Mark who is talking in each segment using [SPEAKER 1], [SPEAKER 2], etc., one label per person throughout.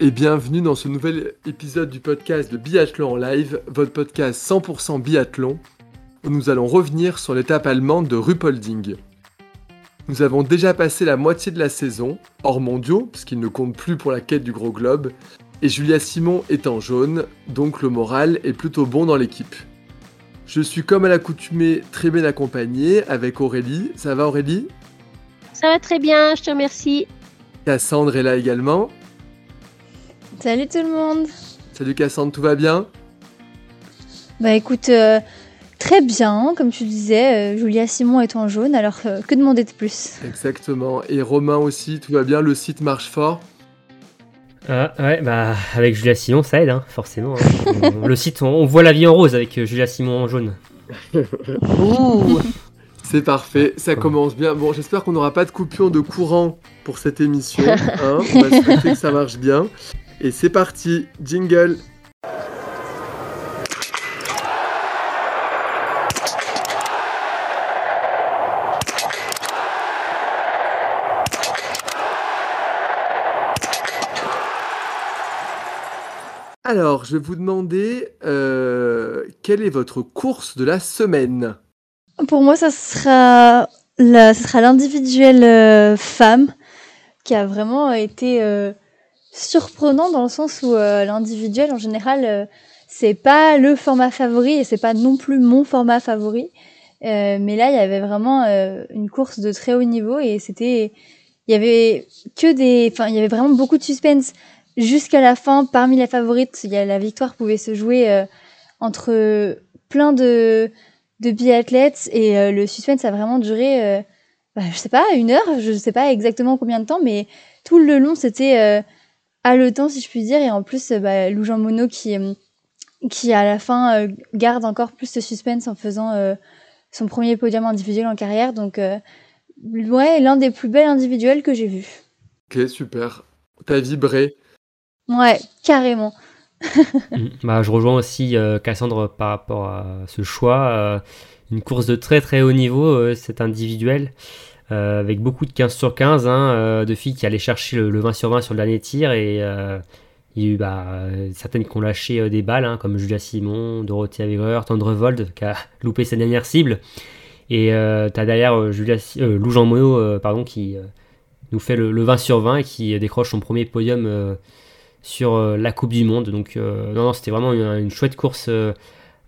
[SPEAKER 1] et bienvenue dans ce nouvel épisode du podcast de Biathlon en live, votre podcast 100% biathlon, où nous allons revenir sur l'étape allemande de Ruppolding. Nous avons déjà passé la moitié de la saison, hors mondiaux, puisqu'il ne compte plus pour la quête du gros globe, et Julia Simon est en jaune, donc le moral est plutôt bon dans l'équipe. Je suis comme à l'accoutumée très bien accompagné avec Aurélie. Ça va Aurélie?
[SPEAKER 2] Ça va très bien, je te remercie.
[SPEAKER 1] Cassandre est là également.
[SPEAKER 3] Salut tout le monde
[SPEAKER 1] Salut Cassandre, tout va bien?
[SPEAKER 3] Bah écoute, euh, très bien, comme tu disais, euh, Julia Simon est en jaune, alors euh, que demander de plus?
[SPEAKER 1] Exactement. Et Romain aussi, tout va bien, le site marche fort?
[SPEAKER 4] Ah, ouais, bah avec Julia Simon, ça aide, hein, forcément. hein. On- le site, on, on voit la vie en rose avec Julia Simon en jaune.
[SPEAKER 1] C'est parfait, ça commence bien. Bon, j'espère qu'on n'aura pas de coupure de courant pour cette émission. hein. On va souhaiter que ça marche bien. Et c'est parti, jingle. Alors, je vais vous demander euh, quelle est votre course de la semaine?
[SPEAKER 3] Pour moi, ça sera la- ça sera l'individuel euh, femme qui a vraiment été euh, surprenant dans le sens où euh, l'individuel, en général, euh, c'est pas le format favori et c'est pas non plus mon format favori. Euh, mais là, il y avait vraiment euh, une course de très haut niveau et c'était, il y avait que des, enfin, il y avait vraiment beaucoup de suspense jusqu'à la fin. Parmi les favorites, il y a la victoire pouvait se jouer euh, entre plein de de biathlètes et euh, le suspense a vraiment duré, bah, je sais pas, une heure, je sais pas exactement combien de temps, mais tout le long c'était haletant si je puis dire et en plus euh, bah, Lou Jean Monod qui euh, qui à la fin euh, garde encore plus de suspense en faisant euh, son premier podium individuel en carrière donc euh, ouais l'un des plus belles individuels que j'ai vu
[SPEAKER 1] Ok, super. T'as vibré.
[SPEAKER 3] ouais carrément
[SPEAKER 4] Mm. Bah, je rejoins aussi euh, Cassandre par rapport à ce choix. euh, une course de très très haut niveau, euh, cet individuel, euh, avec beaucoup de 15 sur 15, hein, euh, de filles qui allaient chercher le, le 20 sur 20 sur le dernier tir. Et euh, il y a eu bah, certaines qui ont lâché des balles, hein, comme Julia Simon, Dorothée Averer, Tendrevold, qui a loupé sa dernière cible. Et euh, t'as derrière Julia, Lou Jean Monod, pardon, qui nous fait le, le 20 sur 20 et qui décroche son premier podium sur la Coupe du Monde. Donc, non, non, c'était vraiment une, chouette course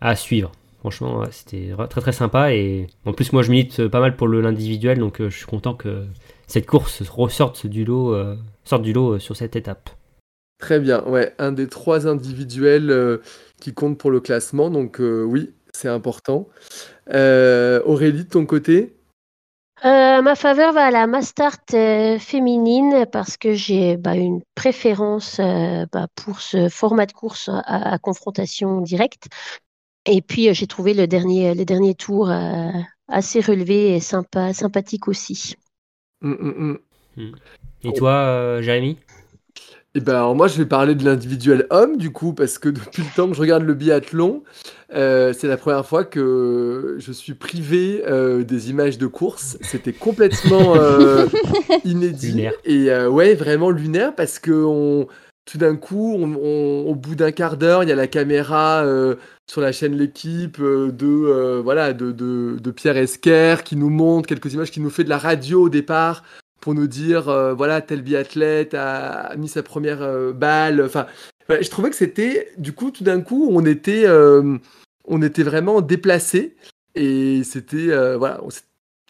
[SPEAKER 4] à suivre. Franchement, ouais, c'était très très sympa. Et en plus, moi, je milite euh, pas mal pour l'individuel, donc euh, je suis content que cette course ressorte du lot, euh, sorte du lot euh, sur cette étape.
[SPEAKER 1] Très bien, ouais, un des trois individuels euh, qui comptent pour le classement, donc euh, oui, c'est important. Euh, Aurélie, de ton côté?
[SPEAKER 2] Euh, ma faveur va à la Mastart euh, féminine parce que j'ai bah, une préférence euh, bah, pour ce format de course à, à confrontation directe. Et puis euh, j'ai trouvé le dernier, le dernier tour euh, assez relevé et sympa, sympathique aussi.
[SPEAKER 1] Hum, hum, hum.
[SPEAKER 4] Et toi, euh, Jérémy?
[SPEAKER 1] Eh ben, alors moi, je vais parler de l'individuel homme, du coup, parce que depuis le temps que je regarde le biathlon, euh, c'est la première fois que je suis privé euh, des images de course. C'était complètement euh, inédit.
[SPEAKER 4] Lunaire.
[SPEAKER 1] Et euh, ouais, vraiment lunaire, parce que on, tout d'un coup, au bout d'un quart d'heure, il y a la caméra euh, sur la chaîne L'équipe euh, de, euh, voilà, de, de, de Pierre Esquer qui nous montre quelques images, qui nous fait de la radio au départ pour nous dire voilà tel biathlète a, mis sa première balle. Enfin je trouvais que c'était du coup tout d'un coup on était on était vraiment déplacé et c'était voilà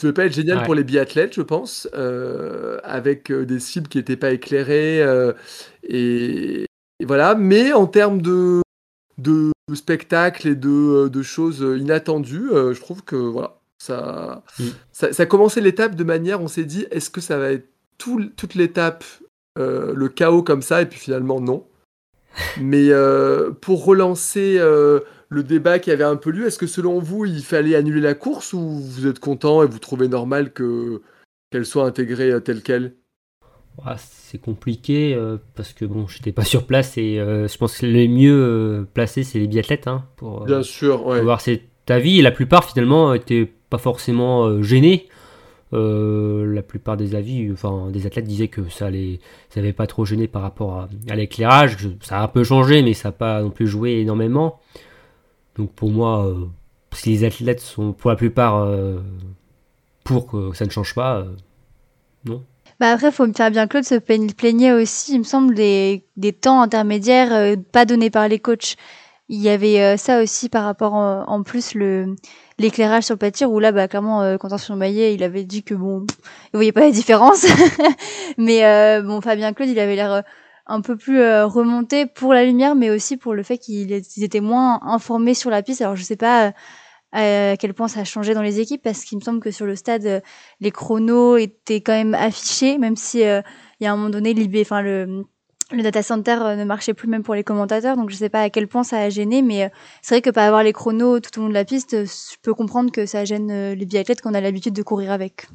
[SPEAKER 1] devait pas être génial
[SPEAKER 4] Ouais.
[SPEAKER 1] pour les biathlètes je pense euh, avec euh, des cibles qui n'étaient pas éclairées euh, et, et voilà mais en termes de de spectacle et de, de choses inattendues euh, je trouve que voilà ça,
[SPEAKER 4] Mm.
[SPEAKER 1] ça, ça a commencé l'étape de manière, on s'est dit, est-ce que ça va être tout, toute l'étape, le chaos comme ça, et puis finalement non. Mais pour relancer le débat qui avait un peu lieu, est-ce que selon vous, il fallait annuler la course ou vous êtes content et vous trouvez normal que qu'elle soit intégrée euh, telle qu'elle?
[SPEAKER 4] Ah, c'est compliqué euh, parce que bon, j'étais pas sur place et euh, je pense que les mieux euh, placés, c'est les biathlètes hein, pour,
[SPEAKER 1] Bien sûr, ouais.
[SPEAKER 4] voir cet avis. Et la plupart, finalement, étaient pas forcément gênés. Euh, la plupart des avis, enfin des athlètes disaient que ça les, ça avait pas trop gêné par rapport à, à l'éclairage. Ça a un peu changé, mais ça n'a pas non plus joué énormément. Donc pour moi, euh, si les athlètes sont pour la plupart euh, pour que ça ne change pas, euh, non.
[SPEAKER 3] Bah après, faut me faire bien Claude se plaign- plaignait aussi, il me semble, des, des temps intermédiaires pas donnés par les coachs. Il y avait ça aussi par rapport en, plus le l'éclairage sur le pâtir où là bah clairement euh, Quentin Surmaillet il avait dit que bon il voyait pas la différence mais bon Fabien Claude il avait l'air un peu plus euh, remonté pour la lumière mais aussi pour le fait qu'ils ils étaient moins informés sur la piste alors je sais pas euh, à quel point ça a changé dans les équipes parce qu'il me semble que sur le stade euh, les chronos étaient quand même affichés, même si euh, il y a un moment donné, le, data center euh, ne marchait plus même pour les commentateurs, donc je sais pas à quel point ça a gêné, mais euh, c'est vrai que pas avoir les chronos tout au long de la piste, euh, je peux comprendre que ça gêne euh, les biathlètes qu'on a l'habitude de courir avec.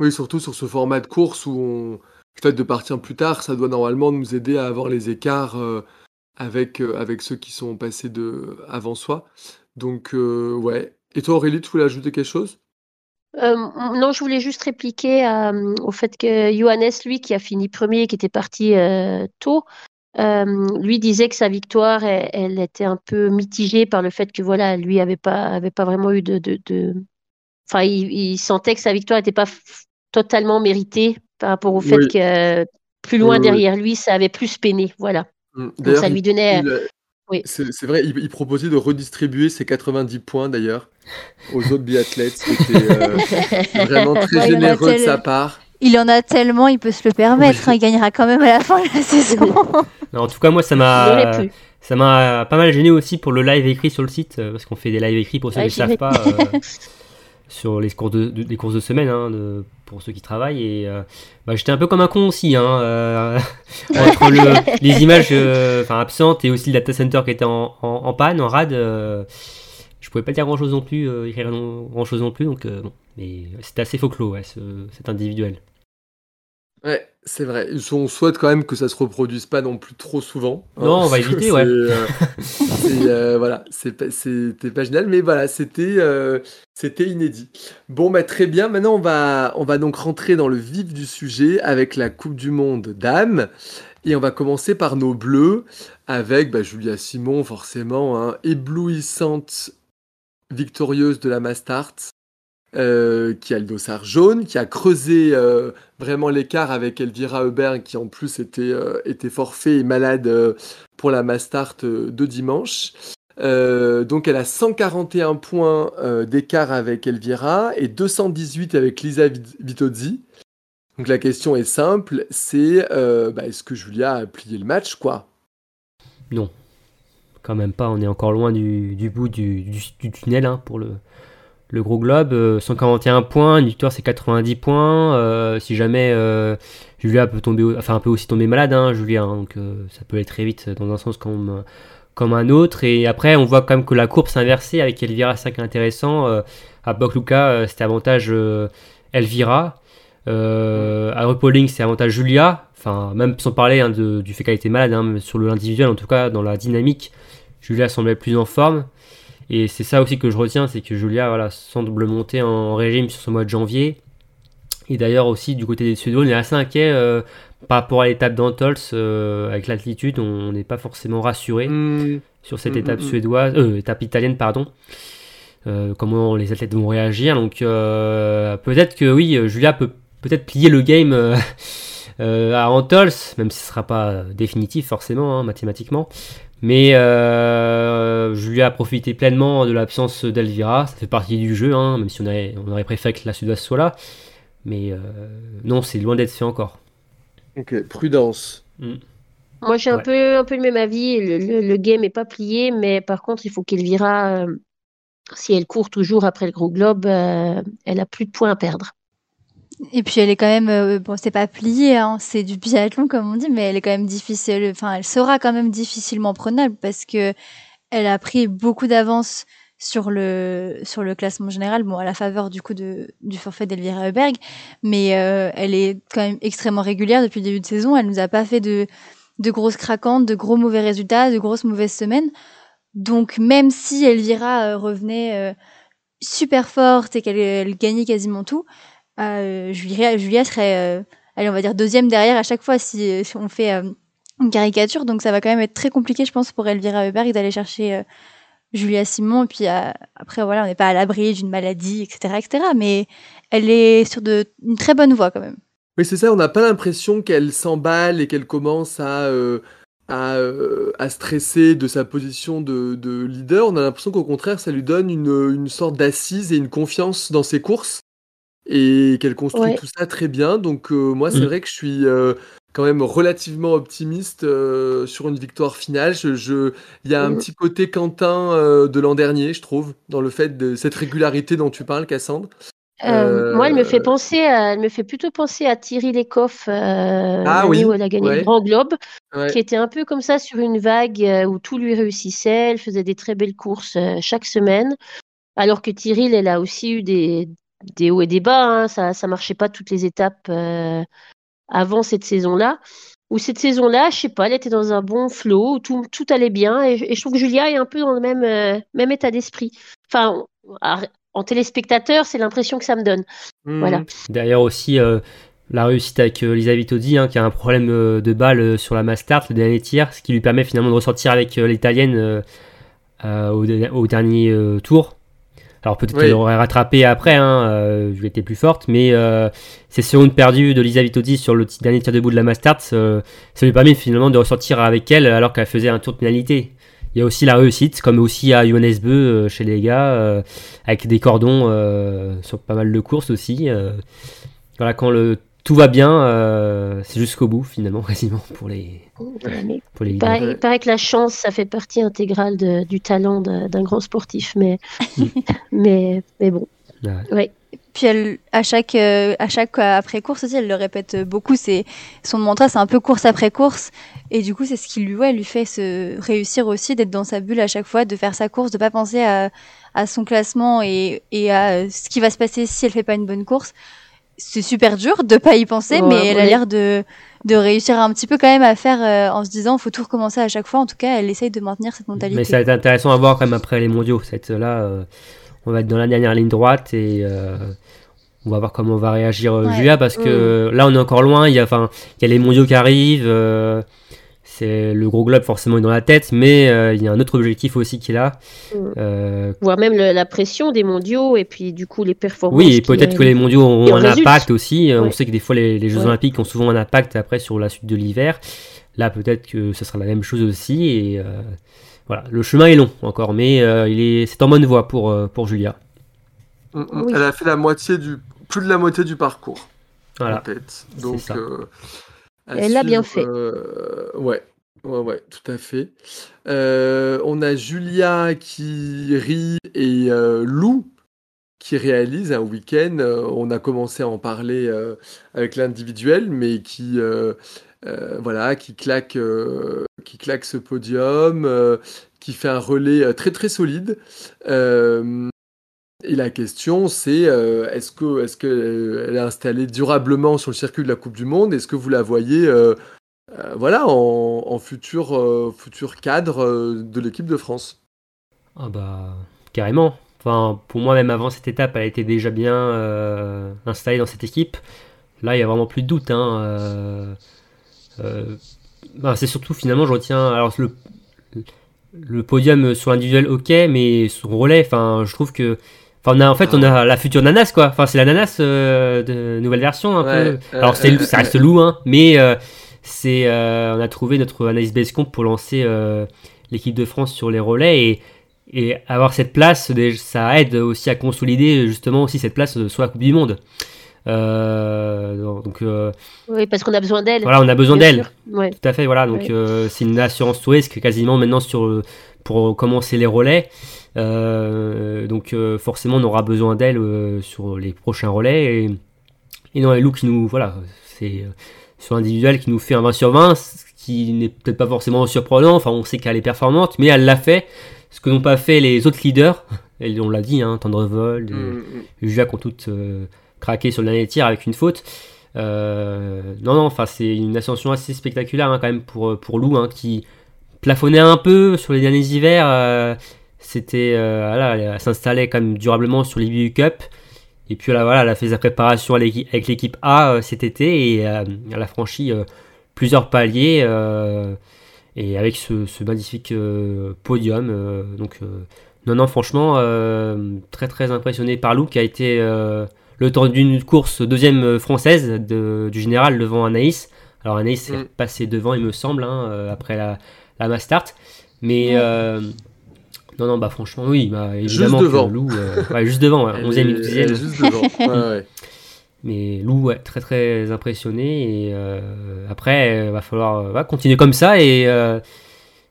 [SPEAKER 1] Oui, surtout sur ce format de course où on... le fait de partir plus tard, ça doit normalement nous aider à avoir les écarts euh, avec, euh, avec ceux qui sont passés de... avant soi. Donc, euh, ouais. Et toi, Aurélie, tu voulais ajouter quelque chose?
[SPEAKER 2] Non, je voulais juste répliquer au fait que Johannes, lui, qui a fini premier, qui était parti tôt, lui disait que sa victoire, elle, était un peu mitigée par le fait que voilà, lui avait pas avait pas vraiment eu de, de, enfin, il, sentait que sa victoire n'était pas totalement méritée par rapport au fait
[SPEAKER 1] Oui.
[SPEAKER 2] que euh, plus loin
[SPEAKER 1] Oui, oui.
[SPEAKER 2] derrière lui, ça avait plus peiné, voilà.
[SPEAKER 1] Mm.
[SPEAKER 2] Donc ça lui donnait.
[SPEAKER 1] il-
[SPEAKER 2] oui.
[SPEAKER 1] c'est vrai, il, il proposait de redistribuer ses 90 points d'ailleurs aux autres biathlètes. C'était euh, vraiment très
[SPEAKER 3] Ouais, il y en a
[SPEAKER 1] généreux de sa part.
[SPEAKER 3] Il en a tellement, il peut se le permettre, hein, il gagnera quand même à la fin de la saison.
[SPEAKER 4] Non, en tout cas, moi, ça m'a, ça m'a pas mal gêné aussi pour le live écrit sur le site, euh, parce qu'on fait des lives écrits pour ceux
[SPEAKER 2] Ouais,
[SPEAKER 4] qui ne savent pas, euh, sur les courses de, de- les courses de semaine, hein, de- pour ceux qui travaillent. Et euh, bah, j'étais un peu comme un con aussi, hein, euh, entre le- les images euh, absentes et aussi le data center qui était en, panne, en rade. je pouvais pas dire grand chose non plus, écrire grand chose non plus, donc bon. Mais c'était assez clos, ouais, ce- cet individuel.
[SPEAKER 1] Ouais, c'est vrai. On souhaite quand même que ça se reproduise pas non plus trop souvent. hein,
[SPEAKER 4] Non, on va éviter, ouais.
[SPEAKER 1] euh, euh, voilà, c'est pas- c'était pas génial, mais voilà, c'était euh, c'était inédit. Bon, bah très bien. Maintenant, on va on va donc rentrer dans le vif du sujet avec la Coupe du Monde dames. Et on va commencer par nos bleus avec bah, Julia Simon, forcément, hein, éblouissante victorieuse de la Mastart, euh, qui a le dossard jaune, qui a creusé euh, vraiment l'écart avec Elvira Heuberg, qui en plus était, euh, était forfait et malade pour la Mastart de dimanche. Donc elle a 141 points d'écart avec Elvira et 218 avec Lisa Vit- Vitozzi. Donc la question est simple, c'est bah, est-ce que Julia a plié le match quoi?
[SPEAKER 4] Non, quand même pas. On est encore loin du, bout du, du- du tunnel hein, pour le, le gros globe. Euh, 141 points, une victoire c'est 90 points. Euh, si jamais euh, Julia peut tomber, enfin un peu aussi tomber malade, hein, Julia, hein, donc euh, ça peut aller très vite dans un sens comme, comme un autre. Et après, on voit quand même que la courbe s'est inversée avec Elvira, c'est ça qui est intéressant. Euh, à Bokluka, euh, c'était avantage euh, Elvira. Euh, à Rupoling, c'est avantage Julia. Enfin, même sans parler hein, du fait qu'elle était malade, sur l'individuel, en tout cas, dans la dynamique, Julia semblait plus en forme. Et c'est ça aussi que je retiens, c'est que Julia voilà, semble monter en régime sur ce mois de janvier. Et d'ailleurs aussi du côté des Suédois, on est assez inquiet euh, par rapport à l'étape d'Antols euh, avec l'altitude, on n'est pas forcément rassuré
[SPEAKER 1] Hmm,
[SPEAKER 4] sur cette
[SPEAKER 1] Mm,
[SPEAKER 4] étape
[SPEAKER 1] mm, mm.
[SPEAKER 4] suédoise, euh, étape italienne pardon. Euh, comment les athlètes vont réagir. Donc peut-être que oui, Julia peut peut-être plier le game à Antols, même si ce sera pas définitif forcément hein, mathématiquement. Mais euh, Julia a profité pleinement de l'absence d'Elvira, ça fait partie du jeu, hein, même si on, avait- on aurait préféré que la Suédoise soit là. Mais euh, non, c'est loin d'être fait encore.
[SPEAKER 1] Ok, prudence.
[SPEAKER 2] Moi, j'ai un
[SPEAKER 4] Ouais.
[SPEAKER 2] peu, un peu le même avis. Le, le- le game n'est pas plié, mais par contre, il faut qu'Elvira, euh, si elle court toujours après le gros globe, euh, elle a plus de points à perdre.
[SPEAKER 3] Et puis elle est quand même, euh, bon, c'est pas plié, hein, c'est du biathlon comme on dit, mais elle est quand même difficile. Enfin, elle sera quand même difficilement prenable parce que elle a pris beaucoup d'avance sur le sur le classement général, bon à la faveur du coup de du forfait d'Elvira Heuberg, mais euh, elle est quand même extrêmement régulière depuis le début de saison. Elle nous a pas fait de de grosses craquantes, de gros mauvais résultats, de grosses mauvaises semaines. Donc même si Elvira euh, revenait super forte et qu'elle gagnait quasiment tout, euh, Julia, Julia serait, euh, on va dire deuxième derrière à chaque fois si, on fait euh, une caricature. Donc ça va quand même être très compliqué, je pense, pour Elvira Heuberg d'aller chercher Julia Simon. Et puis après, voilà, on n'est pas à l'abri d'une maladie, etc., etc. Mais elle est sur de, une très bonne voie quand même.
[SPEAKER 1] Oui, c'est ça. On n'a pas l'impression qu'elle s'emballe et qu'elle commence à à, à, stresser de sa position de, de leader. On a l'impression qu'au contraire, ça lui donne une, une sorte d'assise et une confiance dans ses courses et qu'elle construit tout ça très bien. Donc euh, moi, c'est mmh. vrai que je suis euh, quand même relativement optimiste euh, sur une victoire finale. Je, il y a un mmh. petit côté Quentin de l'an dernier, je trouve, dans le fait de cette régularité dont tu parles, Cassandre.
[SPEAKER 2] moi, elle me fait penser, elle me fait plutôt penser à Thierry Lecoff, ah, oui, où elle a gagné le Grand Globe, qui était un peu comme ça sur une vague où tout lui réussissait. Elle faisait des très belles courses chaque semaine, alors que Thierry, elle a aussi eu des, des hauts et des bas. Hein. Ça ne marchait pas toutes les étapes euh, avant cette saison-là. Ou cette saison-là, je sais pas, elle était dans un bon flow, où tout, tout allait bien. Et, je trouve que Julia est un peu dans le même, euh, même état d'esprit. Enfin, en téléspectateur, c'est l'impression que ça me donne. Mmh. Voilà.
[SPEAKER 4] Derrière aussi euh, la réussite avec Lisa Vitodi, hein, qui a un problème de balle sur la Mastart, le dernier tir, ce qui lui permet finalement de ressortir avec l'italienne au, au, dernier tour. Alors peut-être qu'elle aurait rattrapé après, hein, euh, je été plus forte, mais euh, ces secondes perdues de Lisa Vitozzi sur le dernier tir debout de la Mastart, euh, ça lui permet finalement de ressortir avec elle alors qu'elle faisait un tour de pénalité. Il y a aussi la réussite, comme aussi à Johannes Beu euh, chez les gars, avec des cordons sur pas mal de courses aussi. voilà, quand le tout va bien, euh, c'est jusqu'au bout finalement, quasiment pour les.
[SPEAKER 2] Pour les il, paraît, que la chance, ça fait partie intégrale du talent d'un grand sportif, mais, mais, mais bon. Ouais.
[SPEAKER 3] Puis elle, à chaque, euh, à chaque après course aussi, elle le répète beaucoup. C'est son mantra, c'est un peu course après course, et du coup, c'est ce qui lui, ouais, lui fait se réussir aussi d'être dans sa bulle à chaque fois, de faire sa course, de pas penser à, à son classement et, et à ce qui va se passer si elle fait pas une bonne course c'est super dur de pas y penser, mais elle a l'air de, de réussir un petit peu quand même à faire euh, en se disant faut tout recommencer à chaque fois. En tout cas, elle essaye de maintenir cette mentalité.
[SPEAKER 4] Mais ça va être intéressant à voir quand même après les mondiaux. Cette là, euh, on va être dans la dernière ligne droite et euh, on va voir comment va réagir Julia parce que là on est encore loin. Il y a, enfin, il y a les mondiaux qui arrivent c'est le gros globe forcément est dans la tête, mais euh, il y a un autre objectif aussi qui est là.
[SPEAKER 2] Mm. Euh, Voire même la pression des mondiaux et puis du coup les performances.
[SPEAKER 4] Oui, peut-être que les mondiaux ont un impact aussi. On sait que des fois les, Jeux Olympiques ont souvent un impact après sur la suite de l'hiver. Là peut-être que ce sera la même chose aussi. Et euh, voilà, le chemin est long encore, mais il est, c'est en bonne voie pour, pour Julia.
[SPEAKER 1] Mm, mm. Elle a fait la moitié du, plus de la moitié du parcours.
[SPEAKER 4] Voilà.
[SPEAKER 1] Donc.
[SPEAKER 2] Elle l'a bien fait.
[SPEAKER 1] Euh, ouais. Ouais, ouais, tout à fait. Euh, on a Julia qui rit et euh, Lou qui réalise un week-end. on a commencé à en parler avec l'individuel, mais qui, voilà, qui claque, qui claque ce podium, qui fait un relais très très solide. Et la question, c'est euh, est-ce que est-ce qu'elle euh, est installée durablement sur le circuit de la Coupe du Monde? Est-ce que vous la voyez, euh, voilà, en, futur futur cadre de l'équipe de France
[SPEAKER 4] Ah bah carrément. Enfin, pour moi, même avant cette étape, elle était déjà bien installée dans cette équipe. Là, il y a vraiment plus de doute. Hein. Bah, c'est surtout finalement, je retiens. Alors le le podium sur l'individuel, ok, mais son relais, enfin, je trouve que on a, en fait, on a la future Nanas, quoi. Enfin, c'est la Nanas euh, de nouvelle version, un peu. Alors, c'est, ça reste loup, hein, mais euh, c'est, euh, on a trouvé notre analyse Bescomp pour lancer l'équipe de France sur les relais et, et avoir cette place, ça aide aussi à consolider justement aussi cette place sur la Coupe du Monde. donc,
[SPEAKER 2] oui, parce qu'on a besoin d'elle.
[SPEAKER 4] Voilà, on a besoin d'elle. Tout à fait, voilà. Donc, c'est une assurance touriste quasiment maintenant sur, pour commencer les relais. Euh, donc euh, forcément on aura besoin d'elle euh, sur les prochains relais. Et Et non, et Lou qui nous, voilà, c'est euh, sur l'individuel qui nous fait un 20 sur 20, ce qui n'est peut-être pas forcément surprenant. Enfin, on sait qu'elle est performante, mais elle l'a fait. Ce que n'ont pas fait les autres leaders, et on l'a dit, hein, Tendrevold,
[SPEAKER 1] Mm,
[SPEAKER 4] euh,
[SPEAKER 1] mm.
[SPEAKER 4] Julia qui ont toutes euh, craqué sur le dernier tir avec une faute. Euh, non, non, enfin, c'est une ascension assez spectaculaire hein, quand même pour, pour Lou, hein, qui plafonnait un peu sur les derniers hivers. euh, c'était, voilà, elle s'installait quand même durablement sur l'IBU Cup. Et puis là, voilà, elle a fait sa préparation avec l'équipe- A euh, cet été et euh, elle a franchi euh, plusieurs paliers et avec ce, ce magnifique podium. donc, non, non, franchement, très très impressionné par Lou qui a été le temps d'une course deuxième française de- du général devant Anaïs. Alors Anaïs est
[SPEAKER 1] Mm.
[SPEAKER 4] passé devant, il me semble, hein, après la, la Mastart. Mais
[SPEAKER 3] Ouais.
[SPEAKER 4] euh, non, non, bah franchement, oui, bah, évidemment
[SPEAKER 1] devant.
[SPEAKER 4] que Lou, euh, ouais, juste devant, ouais,
[SPEAKER 1] Elle
[SPEAKER 4] 11e et
[SPEAKER 1] est-
[SPEAKER 4] 12e.
[SPEAKER 1] elle est juste devant. Ouais, ouais.
[SPEAKER 4] Mais Lou, ouais, très très impressionné. Et euh, après, il va falloir euh, ouais, continuer comme ça. Et euh,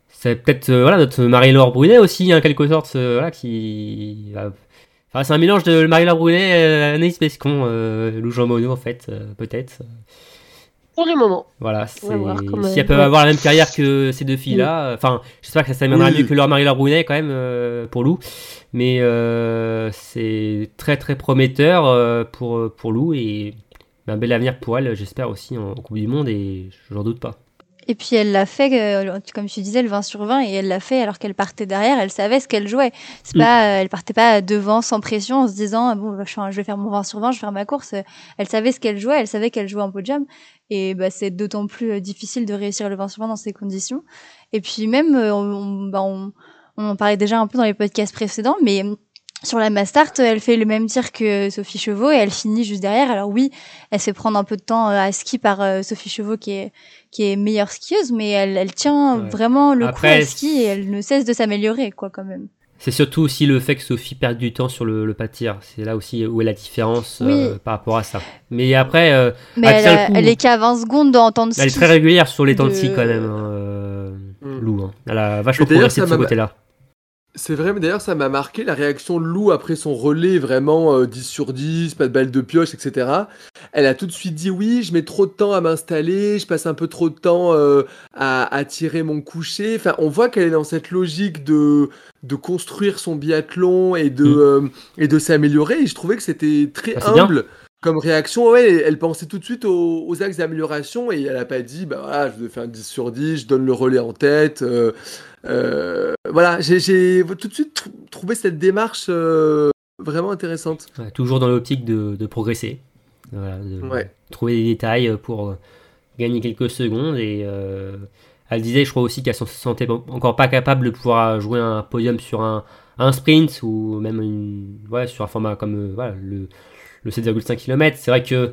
[SPEAKER 4] c'est peut-être euh, voilà, notre Marie-Laure Brunet aussi, en quelque sorte, euh, voilà, qui. va- Enfin, c'est un mélange de Marie-Laure Brunet et Anaïs Bescon, euh, Lou Jean Monod, en fait, euh, peut-être.
[SPEAKER 2] Pour le moment.
[SPEAKER 4] Voilà,
[SPEAKER 2] voir
[SPEAKER 4] c'est-
[SPEAKER 2] comment-
[SPEAKER 4] si elles peuvent
[SPEAKER 2] ouais.
[SPEAKER 4] avoir la même carrière que ces deux filles-là, euh, enfin, j'espère que ça s'amènera
[SPEAKER 1] Oui.
[SPEAKER 4] mieux que leur Marie-Laure Brunet quand même euh, pour Lou, mais euh, c'est très très prometteur euh, pour, pour Lou et un bel avenir pour elle, j'espère aussi en Coupe du Monde et j'en doute pas.
[SPEAKER 3] Et puis elle l'a fait, euh, comme tu disais, le 20 sur 20, et elle l'a fait alors qu'elle partait derrière, elle savait ce qu'elle jouait. C'est
[SPEAKER 4] Mm.
[SPEAKER 3] pas, euh, elle partait pas devant sans pression en se disant, bon, je, je vais faire mon 20 sur 20, je vais faire ma course. Elle savait ce qu'elle jouait, elle savait qu'elle jouait en podium. Et bah, c'est d'autant plus euh, difficile de réussir le 20 sur 20 dans ces conditions. Et puis même, euh, on, bah, on, on en parlait déjà un peu dans les podcasts précédents, mais euh, sur la Mastart, elle fait le même tir que Sophie Chevaux et elle finit juste derrière. Alors oui, elle se fait prendre un peu de temps euh, à ski par Sophie Chevaux qui est qui est meilleure skieuse, mais elle, elle tient
[SPEAKER 4] Ouais.
[SPEAKER 3] vraiment le
[SPEAKER 4] Après,
[SPEAKER 3] coup à ski et elle ne cesse de s'améliorer, quoi, quand même.
[SPEAKER 4] C'est surtout aussi le fait que Sophie perde du temps sur le, le pas de tir, c'est là aussi où est la différence euh, par rapport à ça. Mais après, euh,
[SPEAKER 3] Mais
[SPEAKER 4] Elle
[SPEAKER 3] elle,
[SPEAKER 4] tient le
[SPEAKER 3] a-
[SPEAKER 4] coup.
[SPEAKER 3] elle est qu'à 20 secondes en temps de ski.
[SPEAKER 4] elle est très régulière sur les temps de
[SPEAKER 3] de-
[SPEAKER 4] ski quand même, hein, euh,
[SPEAKER 1] Mm.
[SPEAKER 4] Lou. hein. Elle a vachement progressé de ce côté-là.
[SPEAKER 1] C'est vrai, mais d'ailleurs, ça m'a marqué la réaction de Lou après son relais, vraiment euh, 10 sur 10, pas de balle de pioche, etc. Elle a tout de suite dit oui, je mets trop de temps à m'installer, je passe un peu trop de temps euh, à, à tirer mon coucher. Enfin, on voit qu'elle est dans cette logique de, de construire son biathlon et de,
[SPEAKER 4] Mm.
[SPEAKER 1] euh, et de s'améliorer. Et je trouvais que c'était très
[SPEAKER 4] Bah, bien.
[SPEAKER 1] humble. Comme réaction, ouais, elle- pensait tout de suite aux, aux axes d'amélioration et elle a pas dit, bah voilà, je fais un 10 sur 10, je donne le relais en tête. euh, euh, voilà, j'ai- tout de suite tr- trouvé cette démarche euh, vraiment intéressante.
[SPEAKER 4] Ouais, toujours dans l'optique de, de progresser, Voilà, de
[SPEAKER 1] Ouais.
[SPEAKER 4] trouver des détails pour euh, gagner quelques secondes. Et euh, elle disait, je crois aussi qu'elle se sentait encore pas capable de pouvoir jouer un podium sur un, un sprint ou même une, ouais, sur un format comme voilà, le, le 7,5 km. C'est vrai que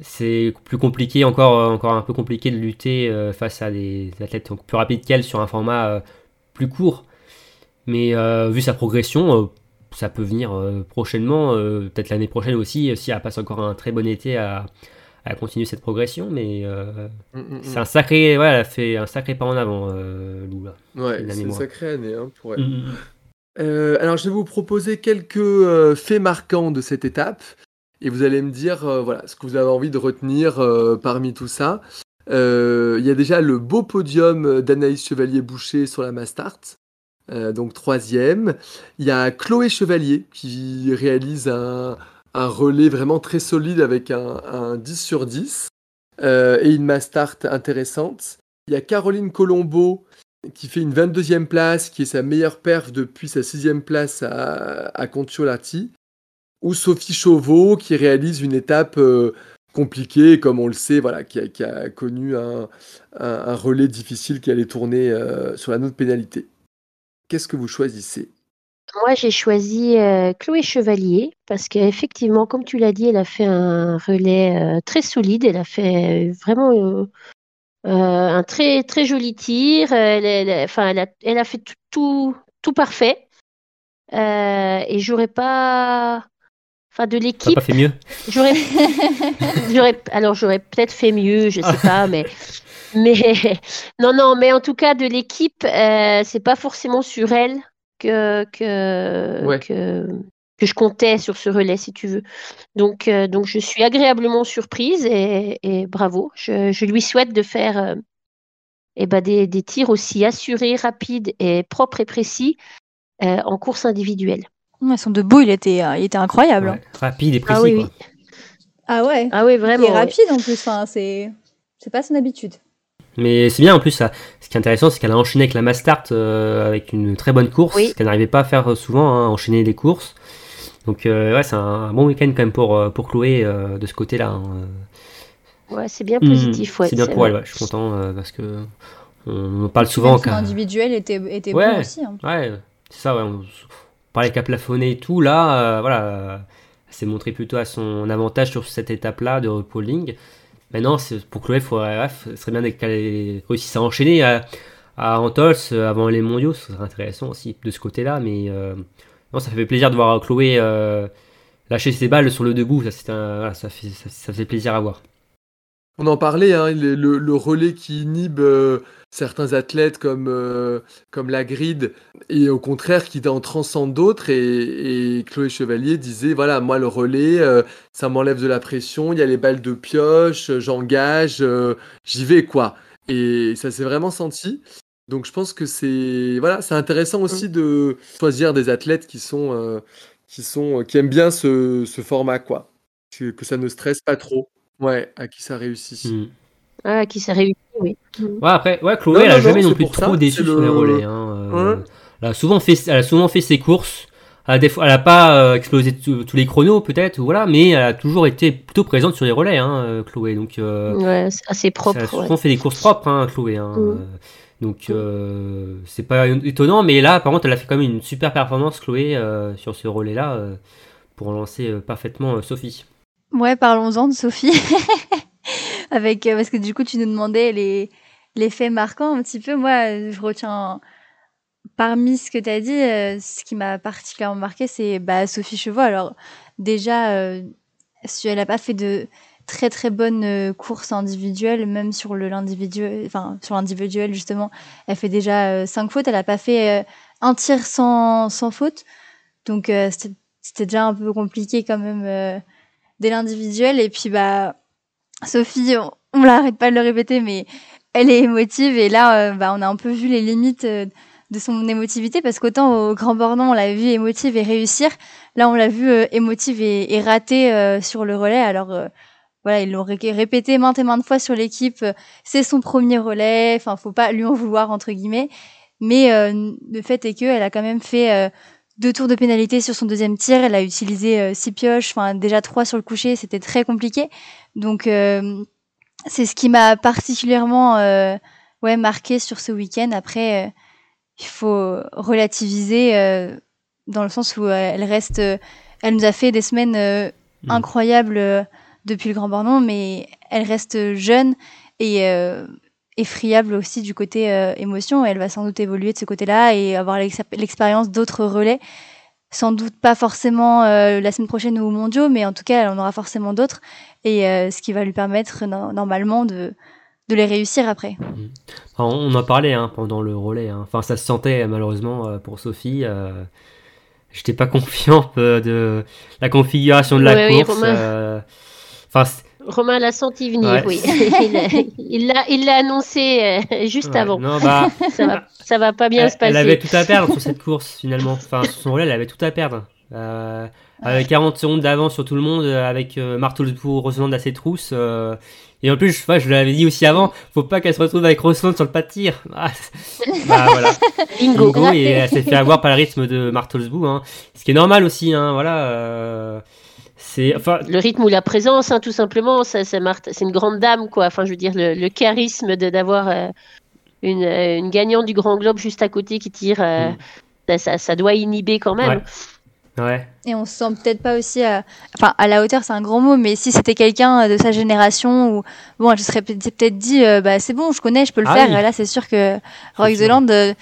[SPEAKER 4] c'est plus compliqué, encore, encore un peu compliqué de lutter face à des athlètes plus rapides qu'elle sur un format plus court. Mais euh, vu sa progression, euh, ça peut venir euh, prochainement, peut-être l'année prochaine aussi, si elle passe encore un très bon été à, à continuer cette progression. Mais
[SPEAKER 1] Mm, mm, mm.
[SPEAKER 4] c'est un sacré, ouais, elle a fait un sacré pas en avant, Lou, là.
[SPEAKER 1] Ouais, c'est une sacrée année hein, pour elle.
[SPEAKER 4] Mm.
[SPEAKER 1] Euh, alors, je vais vous proposer quelques euh, faits marquants de cette étape. Et vous allez me dire euh, voilà, ce que vous avez envie de retenir parmi tout ça. Euh, Il y a déjà le beau podium d'Anaïs Chevalier-Boucher sur la Mastart, euh, donc troisième. Il y a Chloé Chevalier qui réalise un, relais vraiment très solide avec un, un 10 sur 10 euh, et une Mastart intéressante. Il y a Caroline Colombo qui fait une 22e place, qui est sa meilleure perf depuis sa 6e place à, à Contiolati, ou Sophie Chauveau qui réalise une étape compliquée, comme on le sait, voilà, qui, a, connu un, relais difficile qui allait tourner euh, sur la note pénalité. Qu'est-ce que vous choisissez?
[SPEAKER 2] Moi, j'ai choisi euh, Chloé Chevalier parce qu'effectivement, comme tu l'as dit, elle a fait un relais euh, très solide. Elle a fait vraiment un très très joli tir. Elle, a, fait tout, tout, parfait. Et j'aurais pas, enfin, de
[SPEAKER 4] T'as
[SPEAKER 2] l'équipe,
[SPEAKER 4] pas fait mieux
[SPEAKER 2] j'aurais, j'aurais, alors j'aurais peut-être fait mieux, je sais pas, mais, mais non, non, mais en tout cas de l'équipe, euh, c'est pas forcément sur elle que que
[SPEAKER 1] Ouais.
[SPEAKER 2] que que je comptais sur ce relais, si tu veux. Donc, euh, donc je suis agréablement surprise et, et bravo. Je, je, lui souhaite de faire euh, eh ben des, des, tirs aussi assurés, rapides et propres et précis euh, en course individuelle.
[SPEAKER 3] Ouais, son debout, il était, il était incroyable.
[SPEAKER 4] Ouais, rapide et précis.
[SPEAKER 2] Ah oui,
[SPEAKER 4] quoi.
[SPEAKER 2] oui.
[SPEAKER 3] Ah ouais.
[SPEAKER 2] Ah oui, vraiment.
[SPEAKER 3] Il est rapide en plus. Enfin, c'est, c'est pas son habitude.
[SPEAKER 4] Mais c'est bien en plus, ça. ce qui est intéressant, c'est qu'elle a enchaîné avec la Mastart euh, avec une très bonne course,
[SPEAKER 2] Oui.
[SPEAKER 4] ce qu'elle n'arrivait pas à faire souvent, hein, enchaîner des courses. Donc euh, ouais, c'est un bon week-end quand même pour, euh, pour Chloé euh, de ce côté-là. hein.
[SPEAKER 2] Ouais, c'est bien
[SPEAKER 4] Mmh,
[SPEAKER 2] positif. ouais,
[SPEAKER 4] c'est bien pour
[SPEAKER 2] vrai.
[SPEAKER 4] elle, ouais, je suis content euh, parce que on, parle souvent
[SPEAKER 3] même son individuel était, était
[SPEAKER 4] Ouais.
[SPEAKER 3] bon aussi. hein.
[SPEAKER 4] Ouais, c'est ça, ouais. On, parlait qu'à plafonner et tout. Là, euh, voilà, euh, s'est montrée plutôt à son avantage sur cette étape-là de repolling. Maintenant, pour Chloé, faudrait, ce serait bien qu'elle réussisse à enchaîner à, à Antols euh, avant les mondiaux. Ce serait intéressant aussi de ce côté-là. Mais euh, non, ça fait plaisir de voir Chloé euh, lâcher ses balles sur le debout. Ça, un- ça, fait, ça, fait plaisir à voir.
[SPEAKER 1] On en parlait, hein, le, relais qui inhibe euh, certains athlètes comme, euh, comme la grid et au contraire qui en transcende d'autres. Et, Chloé Chevalier disait voilà, moi le relais, euh, ça m'enlève de la pression, il y a les balles de pioche, euh, j'engage, j'y vais quoi. Et ça s'est vraiment senti. Donc je pense que c'est voilà, c'est intéressant aussi de choisir des athlètes qui sont, qui sont qui aiment bien ce, ce format quoi, que, ça ne stresse pas trop. Ouais, à qui ça réussit.
[SPEAKER 4] Mm.
[SPEAKER 2] Ah, qui s'est réussi, oui.
[SPEAKER 4] Ouais, après, ouais, Chloé,
[SPEAKER 1] Non,
[SPEAKER 4] elle a
[SPEAKER 1] non,
[SPEAKER 4] jamais
[SPEAKER 1] non,
[SPEAKER 4] plus trop déçu sur
[SPEAKER 1] le-
[SPEAKER 4] les relais. hein, euh,
[SPEAKER 1] Ouais.
[SPEAKER 4] elle, a souvent fait, elle a souvent fait ses courses. Elle a, des fois- elle a pas euh, explosé tous les chronos, peut-être, voilà, mais elle a toujours été plutôt présente sur les relais, hein, euh, Chloé. Donc, euh,
[SPEAKER 2] Ouais, c'est assez
[SPEAKER 4] elle
[SPEAKER 2] propre.
[SPEAKER 4] a
[SPEAKER 2] ouais.
[SPEAKER 4] souvent fait des courses propres, hein, Chloé. hein,
[SPEAKER 2] Mm.
[SPEAKER 4] euh, donc, euh, c'est pas étonnant, mais là, par contre, elle a fait quand même une super performance, Chloé, euh, sur ce relais-là, euh, pour lancer euh, parfaitement euh, Sophie.
[SPEAKER 3] Ouais, parlons-en de Sophie. Avec, euh, parce que du coup, tu nous demandais les, les faits marquants un petit peu. Moi, je retiens parmi ce que tu as dit, euh, ce qui m'a particulièrement marqué, c'est bah, Sophie Chevaux. Alors, déjà, euh, si elle n'a pas fait de très très bonnes euh, courses individuelles, même sur le l'individuel, enfin sur l'individuel justement, elle fait déjà euh, cinq fautes. Elle n'a pas fait un tir sans, sans faute, donc c'était déjà un peu compliqué quand même dès l'individuel. Et puis bah Sophie, on, l'arrête pas de le répéter, mais elle est émotive et là, euh, bah, on a un peu vu les limites euh, de son émotivité parce qu'autant au Grand Bornand, on l'a vu émotive et réussir, là, on l'a vu euh, émotive et, et rater euh, sur le relais. Alors voilà, ils l'ont ré- répété maintes et maintes fois sur l'équipe. C'est son premier relais. Enfin, faut pas lui en vouloir entre guillemets. Mais euh, le fait est que elle a quand même fait euh, deux tours de pénalité sur son deuxième tir. Elle a utilisé euh, six pioches, enfin déjà trois sur le coucher. C'était très compliqué. Donc euh, c'est ce qui m'a particulièrement euh, ouais marqué sur ce week-end. Après, il faut relativiser dans le sens où elle reste, elle nous a fait des semaines
[SPEAKER 4] Mm.
[SPEAKER 3] incroyables depuis le Grand Bornand, mais elle reste jeune et euh, et friable aussi du côté euh, émotion. Et elle va sans doute évoluer de ce côté-là et avoir l'ex- l'expérience d'autres relais. Sans doute pas forcément euh, la semaine prochaine ou aux mondiaux, mais en tout cas, elle en aura forcément d'autres. Et euh, ce qui va lui permettre no- normalement de, de les réussir après.
[SPEAKER 4] Enfin, on en parlait hein, pendant le relais. hein. Enfin, ça se sentait malheureusement euh, pour Sophie. euh, J'étais pas confiant euh, de la configuration de la
[SPEAKER 2] Ouais, oui,
[SPEAKER 4] course. Euh, Enfin, c'est-
[SPEAKER 2] Romain l'a senti venir,
[SPEAKER 4] Ouais.
[SPEAKER 2] oui. Il l'a- il annoncé euh, juste
[SPEAKER 4] ouais,
[SPEAKER 2] avant.
[SPEAKER 4] Non, bah,
[SPEAKER 2] Ça va, ça va pas bien
[SPEAKER 4] elle,
[SPEAKER 2] se passer.
[SPEAKER 4] elle avait tout à perdre sur cette course finalement. Enfin, sur son relais, elle avait tout à perdre. Euh, avec 40 secondes d'avance sur tout le monde, euh, avec euh, Martelsbourg, Rosland à ses trousses. euh, et en plus, je, l'avais dit aussi avant, faut pas qu'elle se retrouve avec Rosland sur le pas de tir. Ah, bah voilà.
[SPEAKER 2] Bingo.
[SPEAKER 4] Bingo, et elle s'est fait avoir par le rythme de Martelsbourg. Hein. Ce qui est normal aussi, hein, voilà. C'est, enfin,
[SPEAKER 2] Le rythme ou la présence, hein, tout simplement, ça, ça Marthe- c'est une grande dame, quoi. Enfin, je veux dire, le, le charisme de d'avoir euh, une, euh, une gagnante du Grand Globe juste à côté qui tire, euh,
[SPEAKER 4] Mm.
[SPEAKER 2] ça, doit inhiber quand même.
[SPEAKER 4] ouais.
[SPEAKER 3] Et on se sent peut-être pas aussi à... Enfin, à la hauteur, c'est un grand mot, mais si c'était quelqu'un de sa génération, ou bon, elle se serait peut- peut-être dit, euh, bah c'est bon, je connais, je peux le
[SPEAKER 4] Ah
[SPEAKER 3] faire.
[SPEAKER 4] oui.
[SPEAKER 3] Là, c'est sûr que Roy
[SPEAKER 4] sûr.
[SPEAKER 3] Zeland, euh,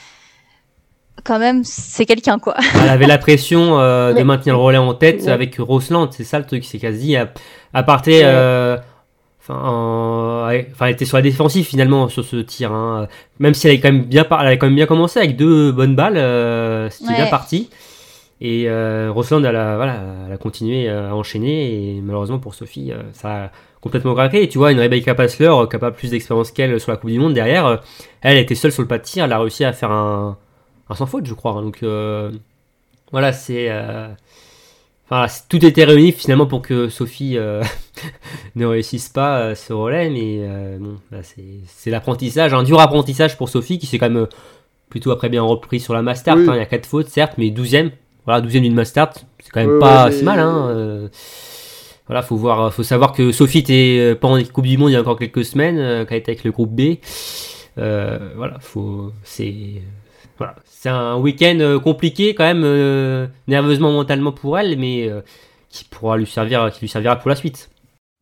[SPEAKER 3] quand même, c'est quelqu'un, quoi.
[SPEAKER 4] Elle avait la pression euh, de maintenir le relais en tête
[SPEAKER 2] Ouais.
[SPEAKER 4] avec Rosland, c'est ça le truc, c'est qu'elle se dit, à, à partir,
[SPEAKER 2] Ouais.
[SPEAKER 4] euh, enfin, ouais, elle était sur la défensive finalement sur ce tir, hein. même si elle avait quand même bien, par- elle avait quand même bien commencé avec deux bonnes balles, euh, c'était
[SPEAKER 3] Ouais.
[SPEAKER 4] bien parti. Et euh, Rosland, elle a, voilà, elle a continué à enchaîner. Et malheureusement pour Sophie, euh, ça a complètement craqué. Et tu vois, une Rebecca Passler, qui a pas plus d'expérience qu'elle sur la Coupe du Monde, derrière, elle était seule sur le pas de tir. Elle a réussi à faire un, un sans faute, je crois. Donc euh, voilà, c'est. euh, Enfin, c- tout était réuni finalement pour que Sophie euh, ne réussisse pas euh, ce relais, mais euh, bon, c'est c'est l'apprentissage, un dur apprentissage pour Sophie qui s'est quand même plutôt après bien repris sur la Mastart.
[SPEAKER 1] Oui.
[SPEAKER 4] hein. il y a 4 fautes, certes, mais 12ème. Voilà, 12ème d'une Mastart, c'est quand même pas
[SPEAKER 1] ouais,
[SPEAKER 4] si mal. Hein, voilà, faut voir, faut savoir que Sophie était pas en Coupe du Monde il y a encore quelques semaines, euh, qu'elle était avec le groupe B. Voilà, faut, c'est, voilà, c'est un week-end euh, compliqué quand même, euh, nerveusement, mentalement pour elle, mais euh, qui pourra lui servir, qui lui servira pour la suite.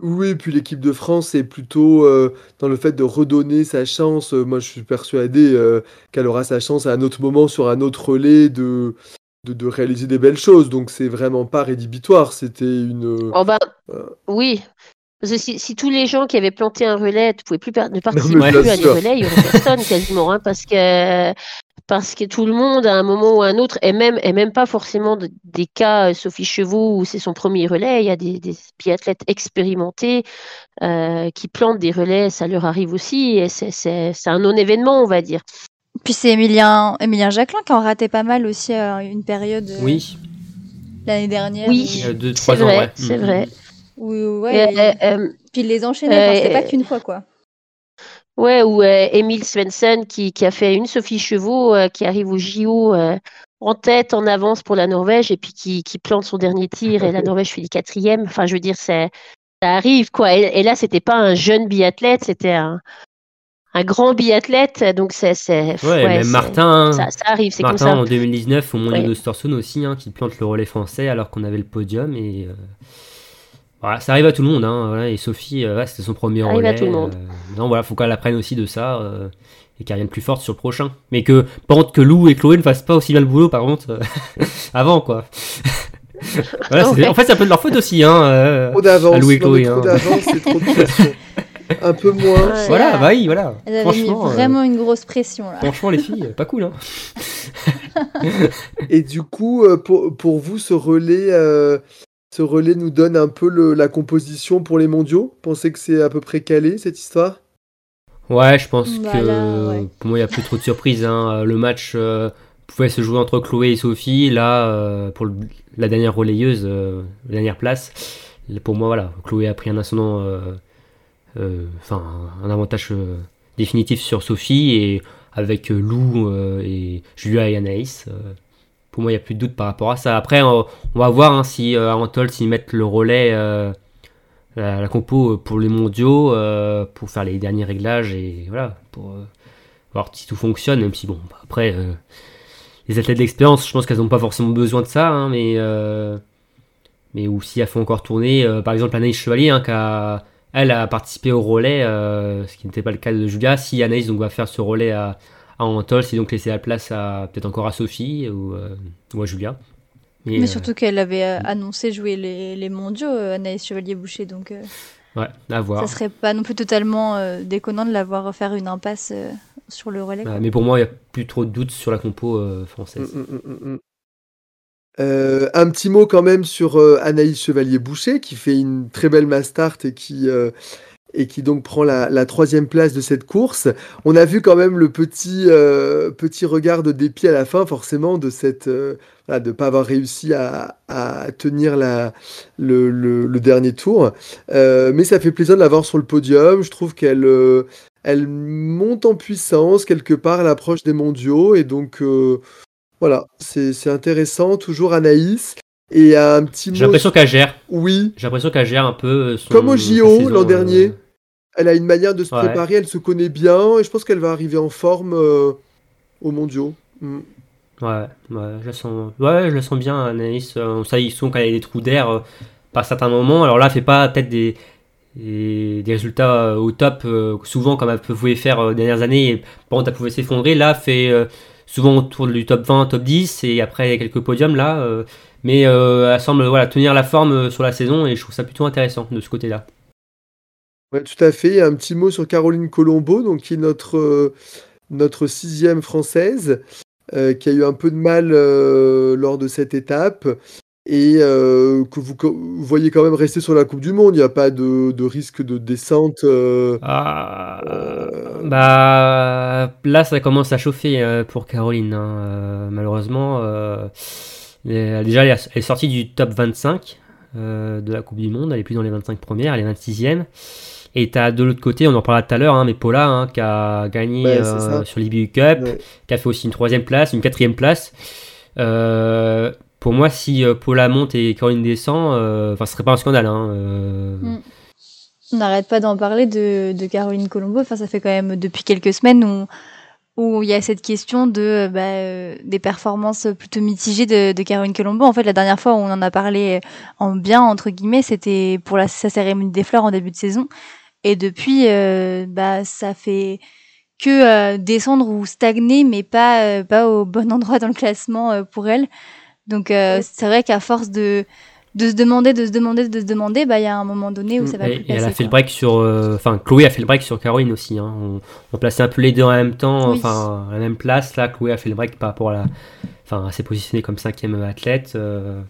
[SPEAKER 1] Oui, puis l'équipe de France est plutôt euh, dans le fait de redonner sa chance. Moi, je suis persuadé euh, qu'elle aura sa chance à un autre moment sur un autre relais de, de, de réaliser des belles choses. Donc, c'est vraiment pas rédhibitoire. C'était une.
[SPEAKER 2] Oh ben,
[SPEAKER 1] Euh.
[SPEAKER 2] oui. Parce que si, si tous les gens qui avaient planté un relais ne pouvaient plus par- ne participer plus à des relais, il y aurait personne quasiment, hein, parce que parce que tout le monde à un moment ou à un autre, et même et même pas forcément de- des cas euh, Sophie Chevaux où c'est son premier relais, il y a des, des biathlètes expérimentés euh, qui plantent des relais, ça leur arrive aussi, et c'est c'est c'est un non-événement, on va dire.
[SPEAKER 3] Puis c'est Emilien, Emilien Jacquelin qui en ratait pas mal aussi à une période euh,
[SPEAKER 4] Oui,
[SPEAKER 3] l'année dernière.
[SPEAKER 2] Oui.
[SPEAKER 4] il y a deux,
[SPEAKER 2] C'est
[SPEAKER 4] trois ans,
[SPEAKER 2] vrai,
[SPEAKER 4] ouais.
[SPEAKER 2] c'est
[SPEAKER 4] Mm.
[SPEAKER 2] vrai.
[SPEAKER 3] où, ouais,
[SPEAKER 2] Et, euh, euh,
[SPEAKER 3] Puis il les enchaînait, enfin, c'était
[SPEAKER 2] euh,
[SPEAKER 3] pas qu'une fois quoi.
[SPEAKER 2] Ouais, ou euh, Emile Svensson qui, qui a fait une Sophie Chevaux euh, qui arrive au JO euh, en tête, en avance pour la Norvège et puis qui, qui plante son dernier tir et la Norvège fait quatrième. Enfin, je veux dire, ça arrive quoi. Et, et là, c'était pas un jeune biathlète, c'était un, un grand biathlète. Donc, c'est. c'est
[SPEAKER 4] Ouais, même Martin,
[SPEAKER 2] Ça, ça arrive, c'est comme
[SPEAKER 4] Martin
[SPEAKER 2] ça.
[SPEAKER 4] en 2019 au Mondial
[SPEAKER 2] Ouais.
[SPEAKER 4] aussi, hein, qui plante le relais français alors qu'on avait le podium et euh, voilà, ça arrive à tout le monde. Hein, voilà, et Sophie, euh, ouais, c'était son premier
[SPEAKER 2] Ça arrive
[SPEAKER 4] relais.
[SPEAKER 2] à tout le monde.
[SPEAKER 4] euh, non, voilà, faut qu'elle apprenne aussi de ça euh, et qu'elle revienne plus forte sur le prochain. Mais que par contre que Lou et Chloé ne fassent pas aussi bien le boulot par contre euh, avant quoi. voilà, c'est-
[SPEAKER 2] Ouais.
[SPEAKER 4] En fait, c'est un peu de leur faute aussi. Hein, euh,
[SPEAKER 1] Trop d'avance. Non,
[SPEAKER 4] hein.
[SPEAKER 1] d'avance, c'est trop de pression. Un peu moins.
[SPEAKER 2] Ouais.
[SPEAKER 4] voilà, bah oui, voilà.
[SPEAKER 3] Elles avaient mis
[SPEAKER 4] Franchement, euh,
[SPEAKER 3] vraiment une grosse pression là.
[SPEAKER 4] franchement, les filles, pas cool. Hein.
[SPEAKER 1] Et du coup, euh, pour, pour vous, ce relais, euh, ce relais nous donne un peu le- la composition pour les mondiaux Pensez que c'est à peu près calé cette histoire?
[SPEAKER 4] Ouais, je pense
[SPEAKER 3] Bah
[SPEAKER 4] que
[SPEAKER 3] ouais.
[SPEAKER 4] pour moi, il n'y a plus trop de surprises. hein. Le match euh, pouvait se jouer entre Chloé et Sophie. Là, euh, pour le- la dernière relayeuse, euh, la dernière place, pour moi, voilà, Chloé a pris un ascendant, euh, euh, enfin, un avantage euh, définitif sur Sophie et avec euh, Lou euh, et Julia et Anaïs. Pour moi, il n'y a plus de doute par rapport à ça. Après, on, va voir hein, si euh, Antol, s'ils mettent le relais. euh, la, compo euh, pour les mondiaux, euh, pour faire les derniers réglages et voilà, pour voir si tout fonctionne, même si bon, bah, après, les athlètes d'expérience, je pense qu'elles n'ont pas forcément besoin de ça, hein, mais, mais ou si elles font encore tourner, par exemple Anaïs Chevalier, hein, qui a, elle a participé au relais, ce qui n'était pas le cas de Julia, si Anaïs donc, va faire ce relais à, à Antol, c'est donc laisser la place à peut-être encore à Sophie ou, euh, ou à Julia. Et,
[SPEAKER 3] Mais
[SPEAKER 4] euh,
[SPEAKER 3] surtout qu'elle avait euh, annoncé jouer les, les mondiaux, Anaïs Chevalier-Boucher, donc euh,
[SPEAKER 4] ouais, à voir.
[SPEAKER 3] ça serait pas non plus totalement euh, déconnant de la voir faire une impasse euh, sur le relais.
[SPEAKER 4] Ouais, mais pour moi, il n'y a plus trop de doutes sur la compo euh, française.
[SPEAKER 1] Mm, mm, mm, mm. Euh, un petit mot quand même sur euh, Anaïs Chevalier-Boucher qui fait une très belle Mastart et qui, euh, et qui donc prend la, la troisième place de cette course. On a vu quand même le petit, euh, petit regard de dépit à la fin forcément de cette euh, voilà, de pas avoir réussi à, à tenir la, le, le- le dernier tour. Euh, mais ça fait plaisir de la voir sur le podium. Je trouve qu'elle elle monte en puissance quelque part à l'approche des mondiaux et donc voilà, c'est c'est intéressant. Toujours Anaïs. Et un petit
[SPEAKER 4] J'ai l'impression qu'elle gère.
[SPEAKER 1] Oui,
[SPEAKER 4] J'ai l'impression qu'elle gère un peu son,
[SPEAKER 1] Comme au JO l'an dernier. Elle a une manière de se
[SPEAKER 4] Ouais.
[SPEAKER 1] préparer, elle se connaît bien et je pense qu'elle va arriver en forme euh, aux mondiaux. Mm.
[SPEAKER 4] Ouais, ouais, je la sens, ouais, je la sens bien, Anaïs. Euh, ça, ils sont quand elle a des trous d'air euh, par certains moments. Alors là, elle fait pas peut-être des, des, des résultats euh, au top, euh, souvent comme elle pouvait faire les dernières années. Et, contre, elle pouvait s'effondrer. Là, elle fait souvent autour du top 20, top 10 et après quelques podiums là. mais elle semble voilà, tenir la forme sur la saison et je trouve ça plutôt intéressant de ce côté-là.
[SPEAKER 1] Tout à fait. Un petit mot sur Caroline Colombo, donc qui est notre, euh, notre sixième française, euh, qui a eu un peu de mal euh, lors de cette étape et que vous, voyez quand même rester sur la Coupe du Monde. Il n'y a pas de, risque de descente.
[SPEAKER 4] Ah, bah là, ça commence à chauffer pour Caroline. hein. Malheureusement, déjà, elle est sortie du top 25 euh, de la Coupe du Monde. Elle est plus dans les 25 premières, elle est 26e. Et t'as de l'autre côté, on en parlera tout à l'heure, hein, mais Paula hein, qui a gagné
[SPEAKER 1] Ouais,
[SPEAKER 4] euh, sur l'IBU Cup,
[SPEAKER 1] ouais.
[SPEAKER 4] qui a fait aussi une troisième place, une quatrième place. Euh, pour moi, si euh, Paula monte et Caroline descend, euh, enfin, ce serait pas un scandale. Hein, euh,
[SPEAKER 3] Mm. On n'arrête pas d'en parler de, de Caroline Colombo. Enfin, ça fait quand même depuis quelques semaines où où il y a cette question de bah, des performances plutôt mitigées de, de Caroline Colombo. En fait, la dernière fois où on en a parlé en bien entre guillemets, c'était pour la sa cérémonie des fleurs en début de saison. Et depuis, euh, bah ça fait que euh, descendre ou stagner, mais pas euh, pas au bon endroit dans le classement pour elle. Donc c'est vrai qu'à force de de se demander, de se demander, de se demander, bah il y a un moment donné où ça va
[SPEAKER 4] Et,
[SPEAKER 3] plus
[SPEAKER 4] et elle a
[SPEAKER 3] passer,
[SPEAKER 4] fait le break sur. euh, Enfin, Chloé a fait le break sur Caroline aussi. Hein. On, on plaçait un peu les deux en même temps,
[SPEAKER 3] Oui.
[SPEAKER 4] enfin, à la même place. Là, Chloé a fait le break par rapport à la. Enfin, s'est positionnée comme cinquième athlète. euh,